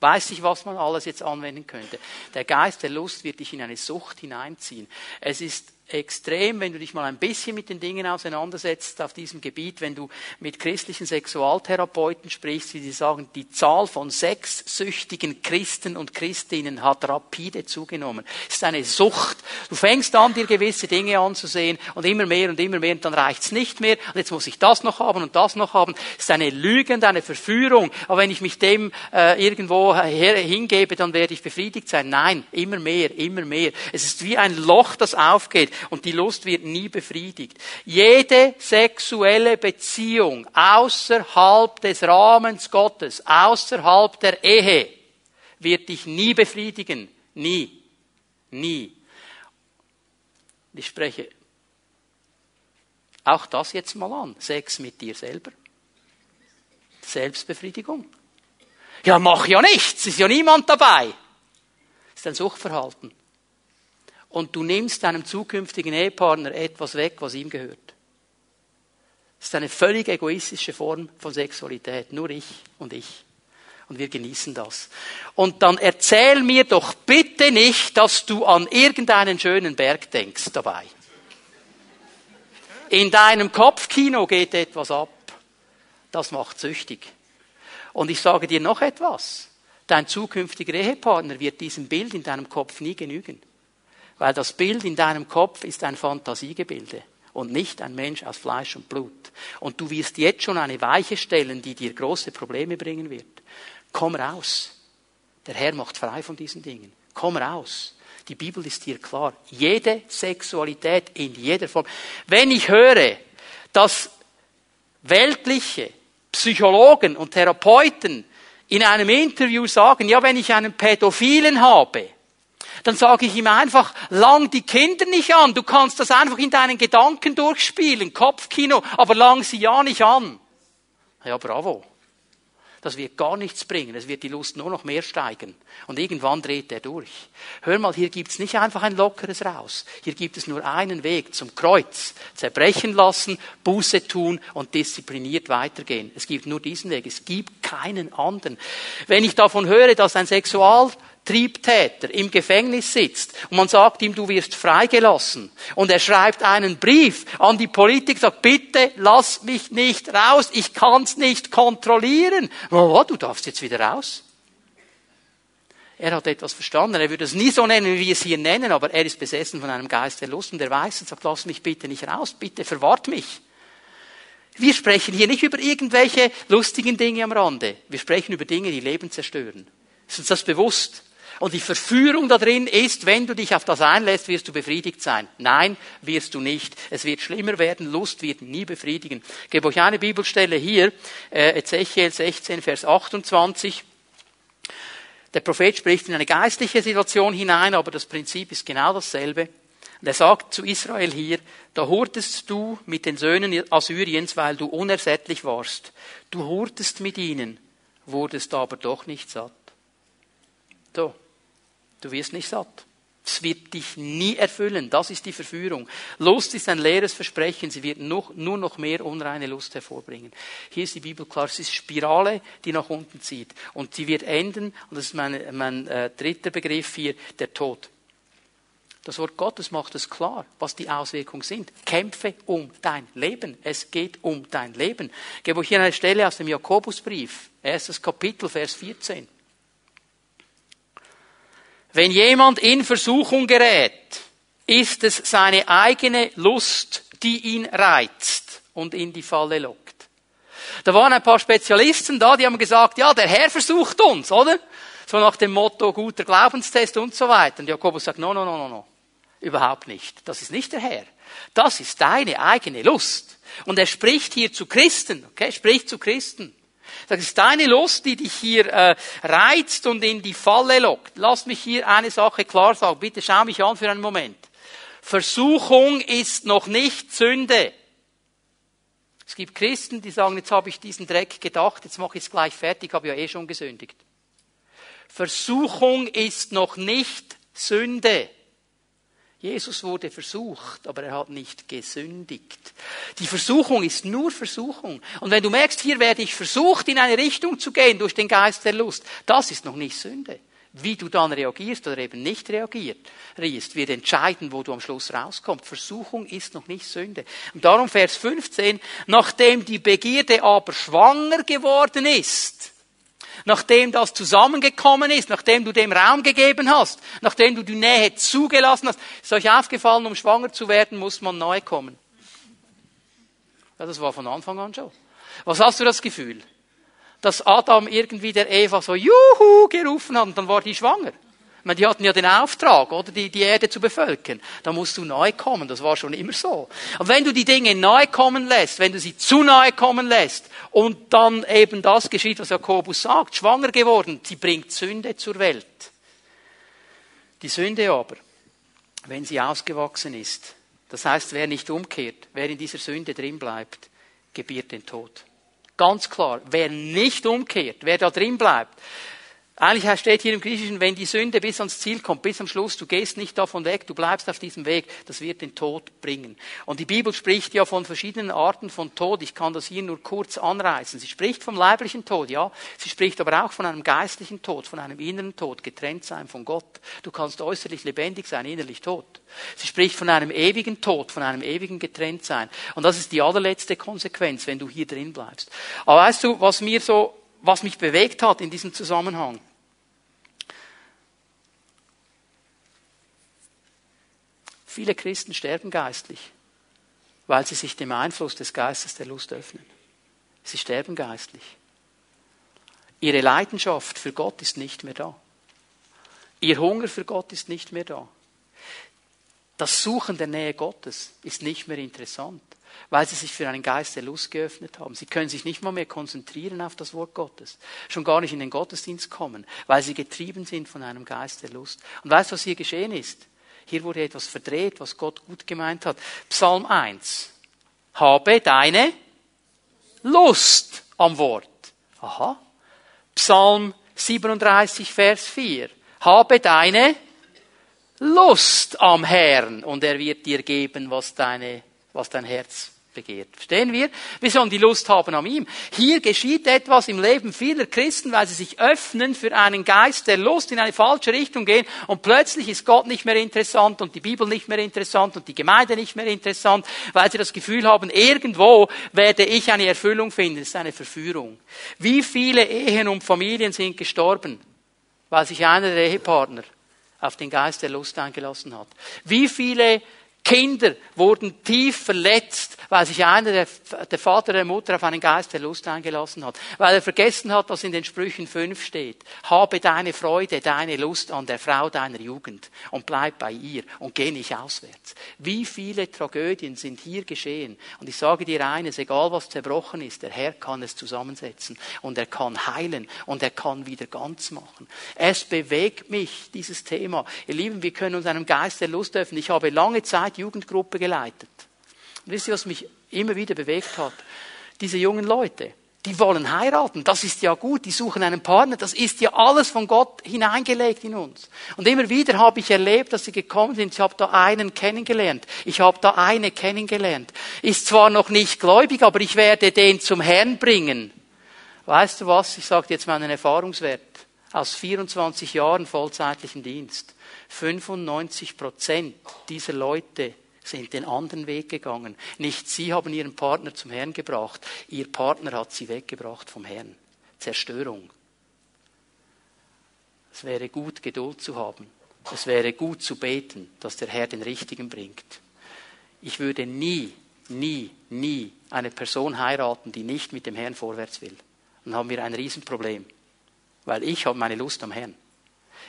Weiß ich, was man alles jetzt anwenden könnte. Der Geist der Lust wird dich in eine Sucht hineinziehen. Es ist extrem, wenn du dich mal ein bisschen mit den Dingen auseinandersetzt auf diesem Gebiet, wenn du mit christlichen Sexualtherapeuten sprichst, wie sie sagen, die Zahl von sexsüchtigen Christen und Christinnen hat rapide zugenommen. Es ist eine Sucht. Du fängst an, dir gewisse Dinge anzusehen und immer mehr und immer mehr und dann reicht's nicht mehr und jetzt muss ich das noch haben und das noch haben. Es ist eine Lüge und eine Verführung. Aber wenn ich mich dem äh, irgendwo her, hingebe, dann werde ich befriedigt sein. Nein, immer mehr, immer mehr. Es ist wie ein Loch, das aufgeht und die Lust wird nie befriedigt. Jede sexuelle Beziehung außerhalb des Rahmens Gottes, außerhalb der Ehe, wird dich nie befriedigen. Nie. Nie. Ich spreche auch das jetzt mal an. Sex mit dir selber. Selbstbefriedigung. Ja, mach ja nichts, ist ja niemand dabei. Das ist ein Suchtverhalten und du nimmst deinem zukünftigen Ehepartner etwas weg, was ihm gehört. Das ist eine völlig egoistische Form von Sexualität. Nur ich und ich. Und wir genießen das. Und dann erzähl mir doch bitte nicht, dass du an irgendeinen schönen Berg denkst dabei. In deinem Kopfkino geht etwas ab. Das macht süchtig. Und ich sage dir noch etwas. Dein zukünftiger Ehepartner wird diesem Bild in deinem Kopf nie genügen. Weil das Bild in deinem Kopf ist ein Fantasiegebilde und nicht ein Mensch aus Fleisch und Blut. Und du wirst jetzt schon eine Weiche stellen, die dir große Probleme bringen wird. Komm raus. Der Herr macht frei von diesen Dingen. Komm raus. Die Bibel ist hier klar. Jede Sexualität in jeder Form. Wenn ich höre, dass weltliche Psychologen und Therapeuten in einem Interview sagen, ja, wenn ich einen Pädophilen habe, dann sage ich ihm einfach, lang die Kinder nicht an. Du kannst das einfach in deinen Gedanken durchspielen, Kopfkino, aber lang sie ja nicht an. Ja, bravo. Das wird gar nichts bringen. Es wird die Lust nur noch mehr steigen. Und irgendwann dreht er durch. Hör mal, hier gibt's nicht einfach ein lockeres Raus. Hier gibt es nur einen Weg zum Kreuz. Zerbrechen lassen, Buße tun und diszipliniert weitergehen. Es gibt nur diesen Weg. Es gibt keinen anderen. Wenn ich davon höre, dass ein Sexual Triebtäter im Gefängnis sitzt und man sagt ihm, du wirst freigelassen und er schreibt einen Brief an die Politik, sagt, bitte lass mich nicht raus, ich kann's nicht kontrollieren. Oh, du darfst jetzt wieder raus. Er hat etwas verstanden. Er würde es nie so nennen, wie wir es hier nennen, aber er ist besessen von einem Geist der Lust und der weiß und sagt, lass mich bitte nicht raus, bitte verwahrt mich. Wir sprechen hier nicht über irgendwelche lustigen Dinge am Rande. Wir sprechen über Dinge, die Leben zerstören. Ist uns das bewusst? Und die Verführung da drin ist, wenn du dich auf das einlässt, wirst du befriedigt sein. Nein, wirst du nicht. Es wird schlimmer werden. Lust wird nie befriedigen. Ich gebe euch eine Bibelstelle hier, äh, Ezechiel 16, Vers 28. Der Prophet spricht in eine geistliche Situation hinein, aber das Prinzip ist genau dasselbe. Und er sagt zu Israel hier, da hurtest du mit den Söhnen Assyriens, weil du unersättlich warst. Du hurtest mit ihnen, wurdest aber doch nicht satt. So. Du wirst nicht satt. Es wird dich nie erfüllen. Das ist die Verführung. Lust ist ein leeres Versprechen. Sie wird noch, nur noch mehr unreine Lust hervorbringen. Hier ist die Bibel klar. Es ist Spirale, die nach unten zieht. Und sie wird enden, und das ist mein, mein äh, dritter Begriff hier, der Tod. Das Wort Gottes macht es klar, was die Auswirkungen sind. Kämpfe um dein Leben. Es geht um dein Leben. Ich gebe euch hier eine Stelle aus dem Jakobusbrief. Erstes Kapitel, Vers 14. Wenn jemand in Versuchung gerät, ist es seine eigene Lust, die ihn reizt und in die Falle lockt. Da waren ein paar Spezialisten da, die haben gesagt, ja, der Herr versucht uns, oder? So nach dem Motto guter Glaubenstest und so weiter. Und Jakobus sagt, no, no, no, no, no. Überhaupt nicht. Das ist nicht der Herr. Das ist deine eigene Lust. Und er spricht hier zu Christen, okay? Spricht zu Christen. Das ist deine Lust, die dich hier äh, reizt und in die Falle lockt. Lass mich hier eine Sache klar sagen. Bitte schau mich an für einen Moment. Versuchung ist noch nicht Sünde. Es gibt Christen, die sagen, jetzt habe ich diesen Dreck gedacht, jetzt mache ich es gleich fertig, habe ja eh schon gesündigt. Versuchung ist noch nicht Sünde. Jesus wurde versucht, aber er hat nicht gesündigt. Die Versuchung ist nur Versuchung. Und wenn du merkst, hier werde ich versucht, in eine Richtung zu gehen durch den Geist der Lust, das ist noch nicht Sünde. Wie du dann reagierst oder eben nicht reagierst, wird entscheiden, wo du am Schluss rauskommst. Versuchung ist noch nicht Sünde. Und darum Vers 15, nachdem die Begierde aber schwanger geworden ist, nachdem das zusammengekommen ist, nachdem du dem Raum gegeben hast, nachdem du die Nähe zugelassen hast, ist euch aufgefallen, um schwanger zu werden, muss man neu kommen. Ja, das war von Anfang an schon. Was hast du das Gefühl? dass Adam irgendwie der Eva so Juhu gerufen hat und dann war die schwanger. Meine, die hatten ja den Auftrag, oder die, die Erde zu bevölkern. Da musst du neu kommen, das war schon immer so. Aber wenn du die Dinge neu kommen lässt, wenn du sie zu nahe kommen lässt und dann eben das geschieht, was Jakobus sagt, schwanger geworden, sie bringt Sünde zur Welt. Die Sünde aber, wenn sie ausgewachsen ist, das heißt, wer nicht umkehrt, wer in dieser Sünde drin bleibt, gebiert den Tod. Ganz klar, wer nicht umkehrt, wer da drin bleibt, eigentlich steht hier im Griechischen, wenn die Sünde bis ans Ziel kommt, bis am Schluss, du gehst nicht davon weg, du bleibst auf diesem Weg, das wird den Tod bringen. Und die Bibel spricht ja von verschiedenen Arten von Tod. Ich kann das hier nur kurz anreißen. Sie spricht vom leiblichen Tod, ja. Sie spricht aber auch von einem geistlichen Tod, von einem inneren Tod, getrennt sein von Gott. Du kannst äußerlich lebendig sein, innerlich tot. Sie spricht von einem ewigen Tod, von einem ewigen Getrenntsein. Und das ist die allerletzte Konsequenz, wenn du hier drin bleibst. Aber weißt du, was mir so was mich bewegt hat in diesem Zusammenhang. Viele Christen sterben geistlich, weil sie sich dem Einfluss des Geistes der Lust öffnen. Sie sterben geistlich. Ihre Leidenschaft für Gott ist nicht mehr da. Ihr Hunger für Gott ist nicht mehr da. Das Suchen der Nähe Gottes ist nicht mehr interessant weil sie sich für einen Geist der Lust geöffnet haben. Sie können sich nicht mal mehr konzentrieren auf das Wort Gottes, schon gar nicht in den Gottesdienst kommen, weil sie getrieben sind von einem Geist der Lust. Und weißt du, was hier geschehen ist? Hier wurde etwas verdreht, was Gott gut gemeint hat. Psalm 1. Habe deine Lust am Wort. Aha. Psalm 37, Vers 4. Habe deine Lust am Herrn und er wird dir geben, was deine was dein Herz begehrt. Verstehen wir? Wir sollen die Lust haben an ihm. Hier geschieht etwas im Leben vieler Christen, weil sie sich öffnen für einen Geist der Lust in eine falsche Richtung gehen und plötzlich ist Gott nicht mehr interessant und die Bibel nicht mehr interessant und die Gemeinde nicht mehr interessant, weil sie das Gefühl haben, irgendwo werde ich eine Erfüllung finden. Das ist eine Verführung. Wie viele Ehen und Familien sind gestorben, weil sich einer der Ehepartner auf den Geist der Lust eingelassen hat? Wie viele Kinder wurden tief verletzt, weil sich einer, der, der Vater der Mutter, auf einen Geist der Lust eingelassen hat. Weil er vergessen hat, was in den Sprüchen 5 steht. Habe deine Freude, deine Lust an der Frau deiner Jugend und bleib bei ihr und geh nicht auswärts. Wie viele Tragödien sind hier geschehen? Und ich sage dir eines, egal was zerbrochen ist, der Herr kann es zusammensetzen und er kann heilen und er kann wieder ganz machen. Es bewegt mich, dieses Thema. Ihr Lieben, wir können uns einem Geist der Lust öffnen. Ich habe lange Zeit Zeit Jugendgruppe geleitet. Und wisst ihr, was mich immer wieder bewegt hat? Diese jungen Leute, die wollen heiraten, das ist ja gut, die suchen einen Partner, das ist ja alles von Gott hineingelegt in uns. Und immer wieder habe ich erlebt, dass sie gekommen sind, ich habe da einen kennengelernt, ich habe da eine kennengelernt, ist zwar noch nicht gläubig, aber ich werde den zum Herrn bringen. Weißt du was, ich sage jetzt meinen Erfahrungswert, aus 24 Jahren vollzeitlichen Dienst. 95 Prozent dieser Leute sind den anderen Weg gegangen. Nicht sie haben ihren Partner zum Herrn gebracht, ihr Partner hat sie weggebracht vom Herrn. Zerstörung. Es wäre gut, Geduld zu haben. Es wäre gut zu beten, dass der Herr den Richtigen bringt. Ich würde nie, nie, nie eine Person heiraten, die nicht mit dem Herrn vorwärts will. Dann haben wir ein Riesenproblem. Weil ich habe meine Lust am Herrn.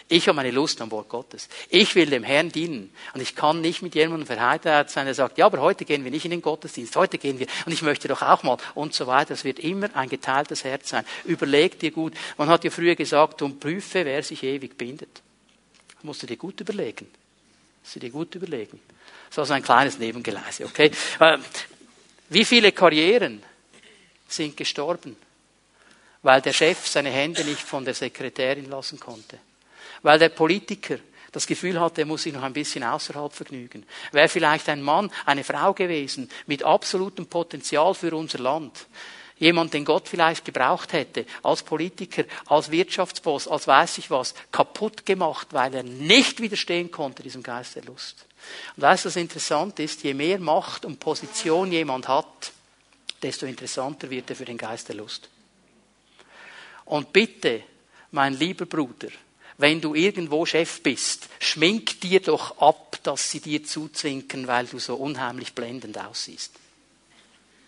Ich habe meine Lust am Wort Gottes. Ich will dem Herrn dienen. Und ich kann nicht mit jemandem verheiratet sein, der sagt, ja, aber heute gehen wir nicht in den Gottesdienst, heute gehen wir, und ich möchte doch auch mal, und so weiter. Es wird immer ein geteiltes Herz sein. Überleg dir gut. Man hat ja früher gesagt, und prüfe, wer sich ewig bindet. Das musst du dir gut überlegen. Das musst du dir gut überlegen. So also ein kleines Nebengeleise, okay? Äh, wie viele Karrieren sind gestorben, weil der Chef seine Hände nicht von der Sekretärin lassen konnte? weil der Politiker das Gefühl hatte, er muss sich noch ein bisschen außerhalb vergnügen. Wäre vielleicht ein Mann, eine Frau gewesen mit absolutem Potenzial für unser Land. Jemand, den Gott vielleicht gebraucht hätte, als Politiker, als Wirtschaftsboss, als weiß ich was, kaputt gemacht, weil er nicht widerstehen konnte diesem Geist der Lust. Und weißt du, was interessant ist? Je mehr Macht und Position jemand hat, desto interessanter wird er für den Geist der Lust. Und bitte, mein lieber Bruder, wenn du irgendwo Chef bist, schmink dir doch ab, dass sie dir zuzwinken, weil du so unheimlich blendend aussiehst.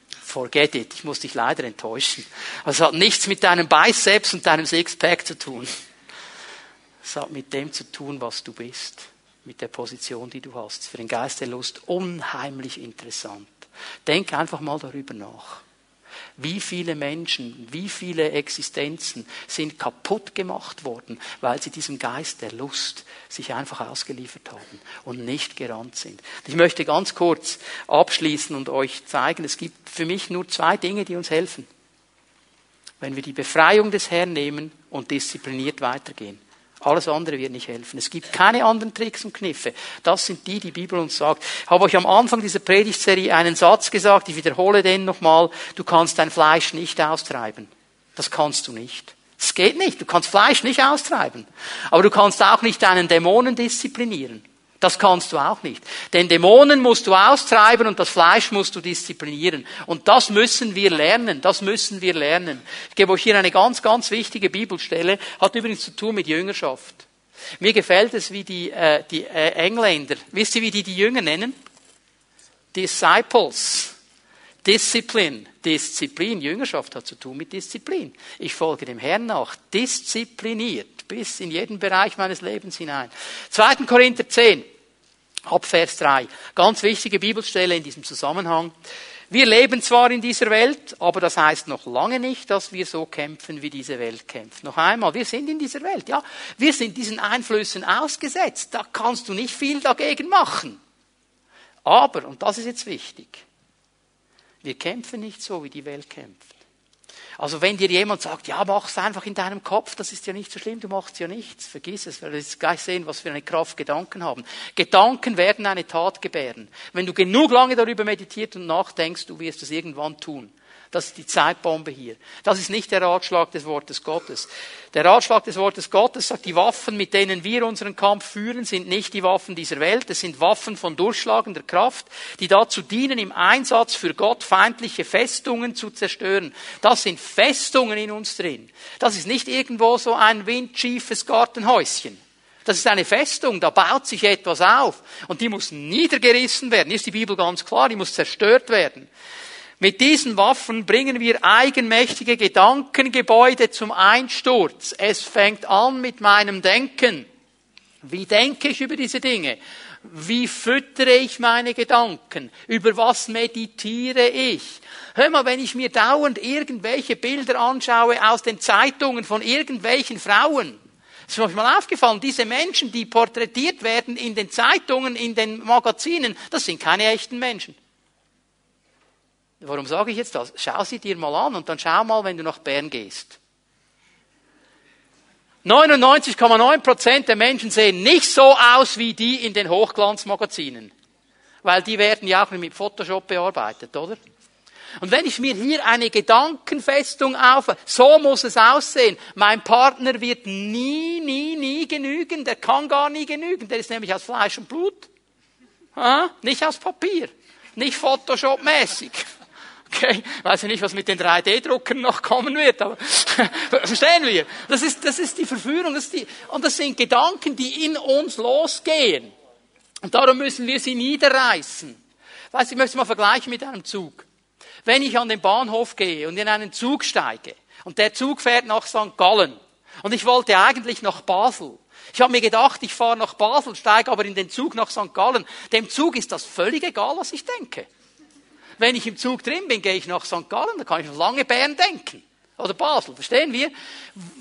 Forget it, ich muss dich leider enttäuschen. Also es hat nichts mit deinem Biceps und deinem Sixpack zu tun. Es hat mit dem zu tun, was du bist, mit der Position, die du hast. Für den Geist der Lust unheimlich interessant. Denk einfach mal darüber nach. Wie viele Menschen, wie viele Existenzen sind kaputt gemacht worden, weil sie diesem Geist der Lust sich einfach ausgeliefert haben und nicht gerannt sind. Ich möchte ganz kurz abschließen und euch zeigen, es gibt für mich nur zwei Dinge, die uns helfen. Wenn wir die Befreiung des Herrn nehmen und diszipliniert weitergehen. Alles andere wird nicht helfen. Es gibt keine anderen Tricks und Kniffe. Das sind die, die Bibel uns sagt. Ich habe euch am Anfang dieser Predigtserie einen Satz gesagt, ich wiederhole den nochmal. Du kannst dein Fleisch nicht austreiben. Das kannst du nicht. Es geht nicht. Du kannst Fleisch nicht austreiben. Aber du kannst auch nicht deinen Dämonen disziplinieren. Das kannst du auch nicht. Den Dämonen musst du austreiben und das Fleisch musst du disziplinieren. Und das müssen wir lernen. Das müssen wir lernen. Ich gebe euch hier eine ganz, ganz wichtige Bibelstelle. Hat übrigens zu tun mit Jüngerschaft. Mir gefällt es, wie die, äh, die äh, Engländer, wisst ihr, wie die die Jünger nennen? Disciples. Disziplin. Disziplin. Jüngerschaft hat zu tun mit Disziplin. Ich folge dem Herrn nach. Diszipliniert bis in jeden Bereich meines Lebens hinein. 2. Korinther 10, ab Vers 3. Ganz wichtige Bibelstelle in diesem Zusammenhang. Wir leben zwar in dieser Welt, aber das heißt noch lange nicht, dass wir so kämpfen, wie diese Welt kämpft. Noch einmal, wir sind in dieser Welt, ja. Wir sind diesen Einflüssen ausgesetzt. Da kannst du nicht viel dagegen machen. Aber, und das ist jetzt wichtig, wir kämpfen nicht so, wie die Welt kämpft. Also wenn dir jemand sagt, ja, mach's einfach in deinem Kopf, das ist ja nicht so schlimm, du machst ja nichts, vergiss es, weil wir jetzt gleich sehen, was für eine Kraft Gedanken haben. Gedanken werden eine Tat gebären. Wenn du genug lange darüber meditiert und nachdenkst, du wirst es irgendwann tun. Das ist die Zeitbombe hier. Das ist nicht der Ratschlag des Wortes Gottes. Der Ratschlag des Wortes Gottes sagt, die Waffen, mit denen wir unseren Kampf führen, sind nicht die Waffen dieser Welt. Es sind Waffen von durchschlagender Kraft, die dazu dienen, im Einsatz für Gott feindliche Festungen zu zerstören. Das sind Festungen in uns drin. Das ist nicht irgendwo so ein windschiefes Gartenhäuschen. Das ist eine Festung, da baut sich etwas auf. Und die muss niedergerissen werden. Hier ist die Bibel ganz klar, die muss zerstört werden. Mit diesen Waffen bringen wir eigenmächtige Gedankengebäude zum Einsturz. Es fängt an mit meinem Denken. Wie denke ich über diese Dinge? Wie füttere ich meine Gedanken? Über was meditiere ich? Hör mal, wenn ich mir dauernd irgendwelche Bilder anschaue aus den Zeitungen von irgendwelchen Frauen, ist mir mal aufgefallen, diese Menschen, die porträtiert werden in den Zeitungen, in den Magazinen, das sind keine echten Menschen. Warum sage ich jetzt das? Schau sie dir mal an und dann schau mal, wenn du nach Bern gehst. 99,9% der Menschen sehen nicht so aus wie die in den Hochglanzmagazinen. Weil die werden ja auch mit Photoshop bearbeitet, oder? Und wenn ich mir hier eine Gedankenfestung auf, so muss es aussehen. Mein Partner wird nie, nie, nie genügen. Der kann gar nie genügen. Der ist nämlich aus Fleisch und Blut. Nicht aus Papier. Nicht Photoshop-mäßig. Okay, weiß ich nicht, was mit den 3D-Druckern noch kommen wird, aber [laughs] verstehen wir? Das ist, das ist die Verführung, das ist die, und das sind Gedanken, die in uns losgehen. Und darum müssen wir sie niederreißen. Weißt, ich möchte mal vergleichen mit einem Zug. Wenn ich an den Bahnhof gehe und in einen Zug steige und der Zug fährt nach St. Gallen und ich wollte eigentlich nach Basel. Ich habe mir gedacht, ich fahre nach Basel, steige aber in den Zug nach St. Gallen. Dem Zug ist das völlig egal, was ich denke. Wenn ich im Zug drin bin, gehe ich nach St. Gallen, da kann ich noch lange Bern denken. Oder Basel. Verstehen wir?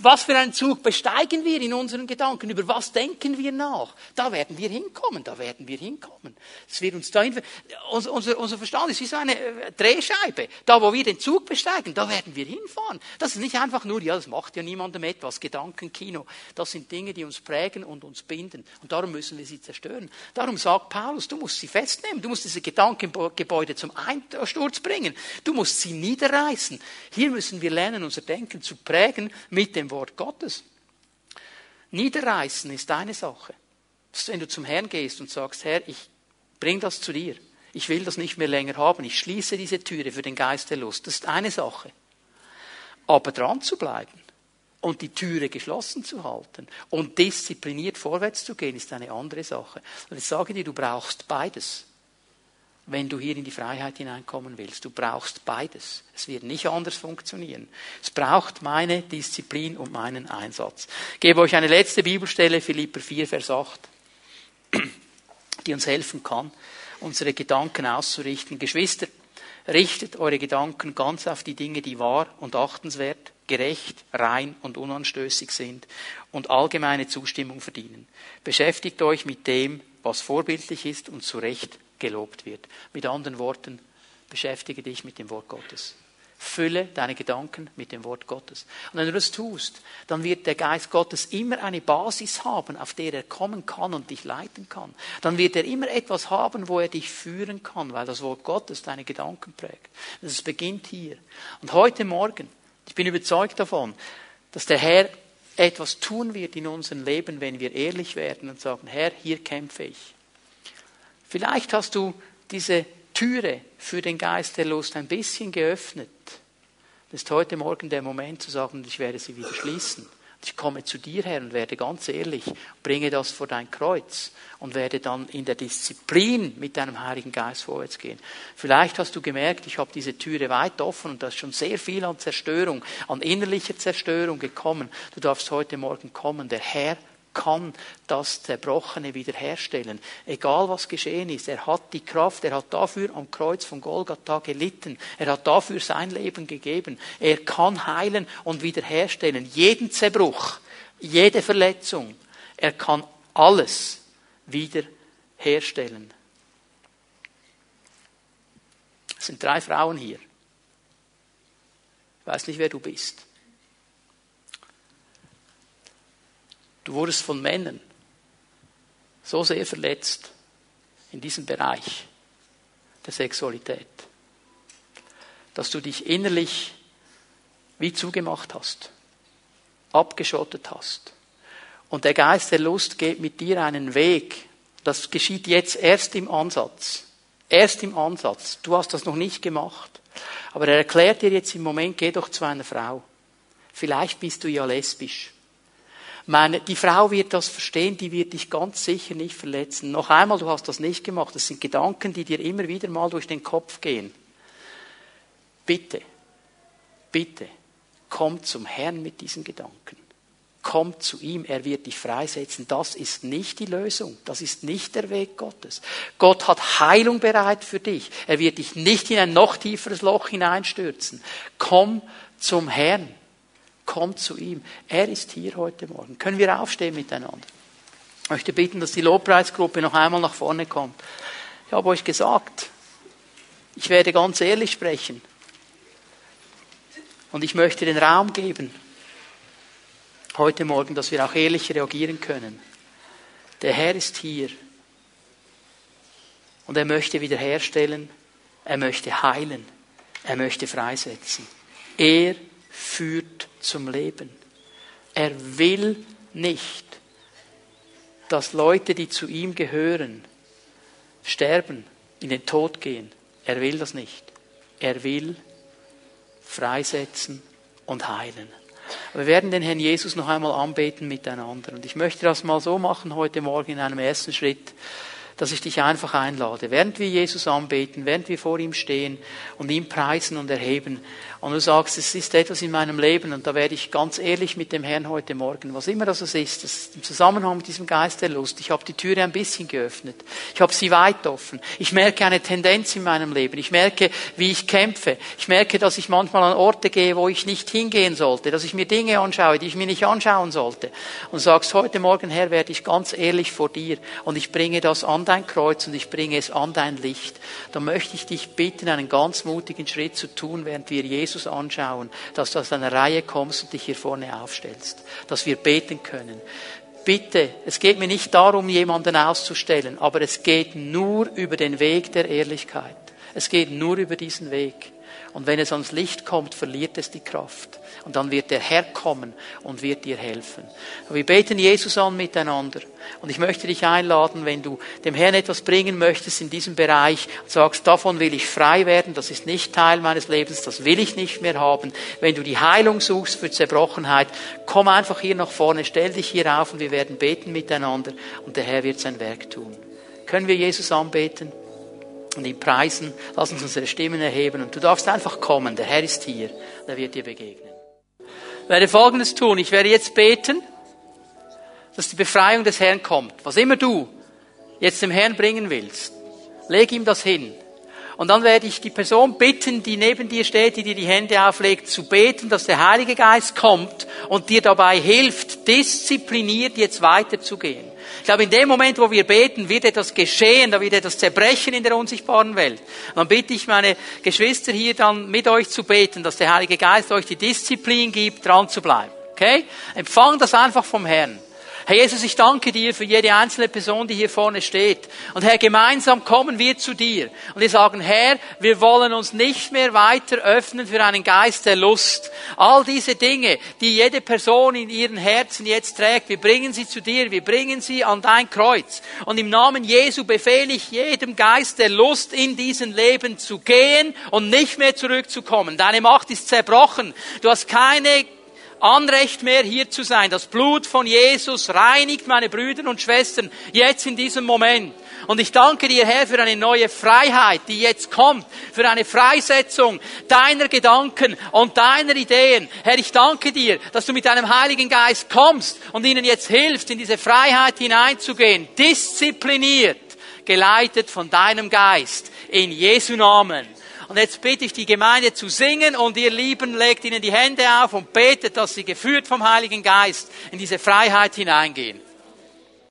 Was für einen Zug besteigen wir in unseren Gedanken? Über was denken wir nach? Da werden wir hinkommen, da werden wir hinkommen. Es wird uns dahin, unser, unser, unser Verstand ist wie so eine äh, Drehscheibe. Da, wo wir den Zug besteigen, da werden wir hinfahren. Das ist nicht einfach nur, ja, das macht ja niemandem etwas, Gedankenkino. Das sind Dinge, die uns prägen und uns binden. Und darum müssen wir sie zerstören. Darum sagt Paulus, du musst sie festnehmen. Du musst diese Gedankengebäude zum Einsturz bringen. Du musst sie niederreißen. Hier müssen wir lernen, unser Denken zu prägen mit dem Wort Gottes. Niederreißen ist eine Sache. Wenn du zum Herrn gehst und sagst, Herr, ich bring das zu dir. Ich will das nicht mehr länger haben. Ich schließe diese Türe für den Geist der Lust. Das ist eine Sache. Aber dran zu bleiben und die Türe geschlossen zu halten und diszipliniert vorwärts zu gehen, ist eine andere Sache. Und ich sage dir, du brauchst beides wenn du hier in die Freiheit hineinkommen willst. Du brauchst beides. Es wird nicht anders funktionieren. Es braucht meine Disziplin und meinen Einsatz. Ich gebe euch eine letzte Bibelstelle, Philipper 4, Vers 8, [clears throat] die uns helfen kann, unsere Gedanken auszurichten. Geschwister, richtet eure Gedanken ganz auf die Dinge, die wahr und achtenswert, gerecht, rein und unanstößig sind und allgemeine Zustimmung verdienen. Beschäftigt euch mit dem, was vorbildlich ist und zu Recht gelobt wird. Mit anderen Worten, beschäftige dich mit dem Wort Gottes. Fülle deine Gedanken mit dem Wort Gottes. Und wenn du das tust, dann wird der Geist Gottes immer eine Basis haben, auf der er kommen kann und dich leiten kann. Dann wird er immer etwas haben, wo er dich führen kann, weil das Wort Gottes deine Gedanken prägt. Das beginnt hier. Und heute Morgen, ich bin überzeugt davon, dass der Herr etwas tun wird in unserem Leben, wenn wir ehrlich werden und sagen, Herr, hier kämpfe ich. Vielleicht hast du diese Türe für den Geist der Lust ein bisschen geöffnet. Das ist heute Morgen der Moment zu sagen, ich werde sie wieder schließen. Ich komme zu dir, Herr, und werde ganz ehrlich, bringe das vor dein Kreuz und werde dann in der Disziplin mit deinem Heiligen Geist vorwärts gehen. Vielleicht hast du gemerkt, ich habe diese Türe weit offen und da ist schon sehr viel an Zerstörung, an innerlicher Zerstörung gekommen. Du darfst heute Morgen kommen. Der Herr kann das Zerbrochene wiederherstellen. Egal was geschehen ist, er hat die Kraft, er hat dafür am Kreuz von Golgatha gelitten, er hat dafür sein Leben gegeben. Er kann heilen und wiederherstellen. Jeden Zerbruch, jede Verletzung, er kann alles wiederherstellen. Es sind drei Frauen hier. Ich weiß nicht, wer du bist. Du wurdest von Männern so sehr verletzt in diesem Bereich der Sexualität, dass du dich innerlich wie zugemacht hast, abgeschottet hast. Und der Geist der Lust geht mit dir einen Weg. Das geschieht jetzt erst im Ansatz. Erst im Ansatz. Du hast das noch nicht gemacht. Aber er erklärt dir jetzt im Moment, geh doch zu einer Frau. Vielleicht bist du ja lesbisch. Meine, die Frau wird das verstehen, die wird dich ganz sicher nicht verletzen. Noch einmal, du hast das nicht gemacht. Das sind Gedanken, die dir immer wieder mal durch den Kopf gehen. Bitte, bitte, komm zum Herrn mit diesen Gedanken. Komm zu ihm, er wird dich freisetzen. Das ist nicht die Lösung. Das ist nicht der Weg Gottes. Gott hat Heilung bereit für dich. Er wird dich nicht in ein noch tieferes Loch hineinstürzen. Komm zum Herrn. Kommt zu ihm. Er ist hier heute Morgen. Können wir aufstehen miteinander? Ich möchte bitten, dass die Lobpreisgruppe noch einmal nach vorne kommt. Ich habe euch gesagt, ich werde ganz ehrlich sprechen. Und ich möchte den Raum geben, heute Morgen, dass wir auch ehrlich reagieren können. Der Herr ist hier. Und er möchte wiederherstellen. Er möchte heilen. Er möchte freisetzen. Er führt zum Leben. Er will nicht, dass Leute, die zu ihm gehören, sterben, in den Tod gehen. Er will das nicht. Er will freisetzen und heilen. Wir werden den Herrn Jesus noch einmal anbeten miteinander. Und ich möchte das mal so machen heute Morgen in einem ersten Schritt, dass ich dich einfach einlade, während wir Jesus anbeten, während wir vor ihm stehen und ihn preisen und erheben, und du sagst, es ist etwas in meinem Leben und da werde ich ganz ehrlich mit dem Herrn heute Morgen, was immer das ist, das ist im Zusammenhang mit diesem Geist der Lust. Ich habe die Türe ein bisschen geöffnet. Ich habe sie weit offen. Ich merke eine Tendenz in meinem Leben. Ich merke, wie ich kämpfe. Ich merke, dass ich manchmal an Orte gehe, wo ich nicht hingehen sollte, dass ich mir Dinge anschaue, die ich mir nicht anschauen sollte. Und sagst, heute Morgen, Herr, werde ich ganz ehrlich vor dir und ich bringe das an dein Kreuz und ich bringe es an dein Licht. Da möchte ich dich bitten, einen ganz mutigen Schritt zu tun, während wir Jesus anschauen, dass du aus einer Reihe kommst und dich hier vorne aufstellst, dass wir beten können. Bitte, es geht mir nicht darum, jemanden auszustellen, aber es geht nur über den Weg der Ehrlichkeit. Es geht nur über diesen Weg. Und wenn es ans Licht kommt, verliert es die Kraft. Und dann wird der Herr kommen und wird dir helfen. Wir beten Jesus an miteinander. Und ich möchte dich einladen, wenn du dem Herrn etwas bringen möchtest in diesem Bereich, sagst, davon will ich frei werden, das ist nicht Teil meines Lebens, das will ich nicht mehr haben. Wenn du die Heilung suchst für Zerbrochenheit, komm einfach hier nach vorne, stell dich hier auf und wir werden beten miteinander und der Herr wird sein Werk tun. Können wir Jesus anbeten? und ihn preisen. Lass uns unsere Stimmen erheben und du darfst einfach kommen. Der Herr ist hier. Er wird dir begegnen. Ich werde Folgendes tun. Ich werde jetzt beten, dass die Befreiung des Herrn kommt. Was immer du jetzt dem Herrn bringen willst, leg ihm das hin. Und dann werde ich die Person bitten, die neben dir steht, die dir die Hände auflegt, zu beten, dass der Heilige Geist kommt und dir dabei hilft, diszipliniert jetzt weiterzugehen. Ich glaube, in dem Moment, wo wir beten, wird etwas geschehen, da wird etwas zerbrechen in der unsichtbaren Welt. Und dann bitte ich meine Geschwister hier dann mit euch zu beten, dass der Heilige Geist euch die Disziplin gibt, dran zu bleiben. Okay? Empfang das einfach vom Herrn. Herr Jesus, ich danke dir für jede einzelne Person, die hier vorne steht. Und Herr, gemeinsam kommen wir zu dir. Und wir sagen, Herr, wir wollen uns nicht mehr weiter öffnen für einen Geist der Lust. All diese Dinge, die jede Person in ihren Herzen jetzt trägt, wir bringen sie zu dir, wir bringen sie an dein Kreuz. Und im Namen Jesu befehle ich jedem Geist der Lust in diesen Leben zu gehen und nicht mehr zurückzukommen. Deine Macht ist zerbrochen. Du hast keine Anrecht mehr hier zu sein. Das Blut von Jesus reinigt meine Brüder und Schwestern jetzt in diesem Moment. Und ich danke dir, Herr, für eine neue Freiheit, die jetzt kommt, für eine Freisetzung deiner Gedanken und deiner Ideen. Herr, ich danke dir, dass du mit deinem Heiligen Geist kommst und ihnen jetzt hilfst, in diese Freiheit hineinzugehen, diszipliniert, geleitet von deinem Geist, in Jesu Namen. Und jetzt bitte ich die Gemeinde zu singen und ihr Lieben legt ihnen die Hände auf und betet, dass sie geführt vom Heiligen Geist in diese Freiheit hineingehen.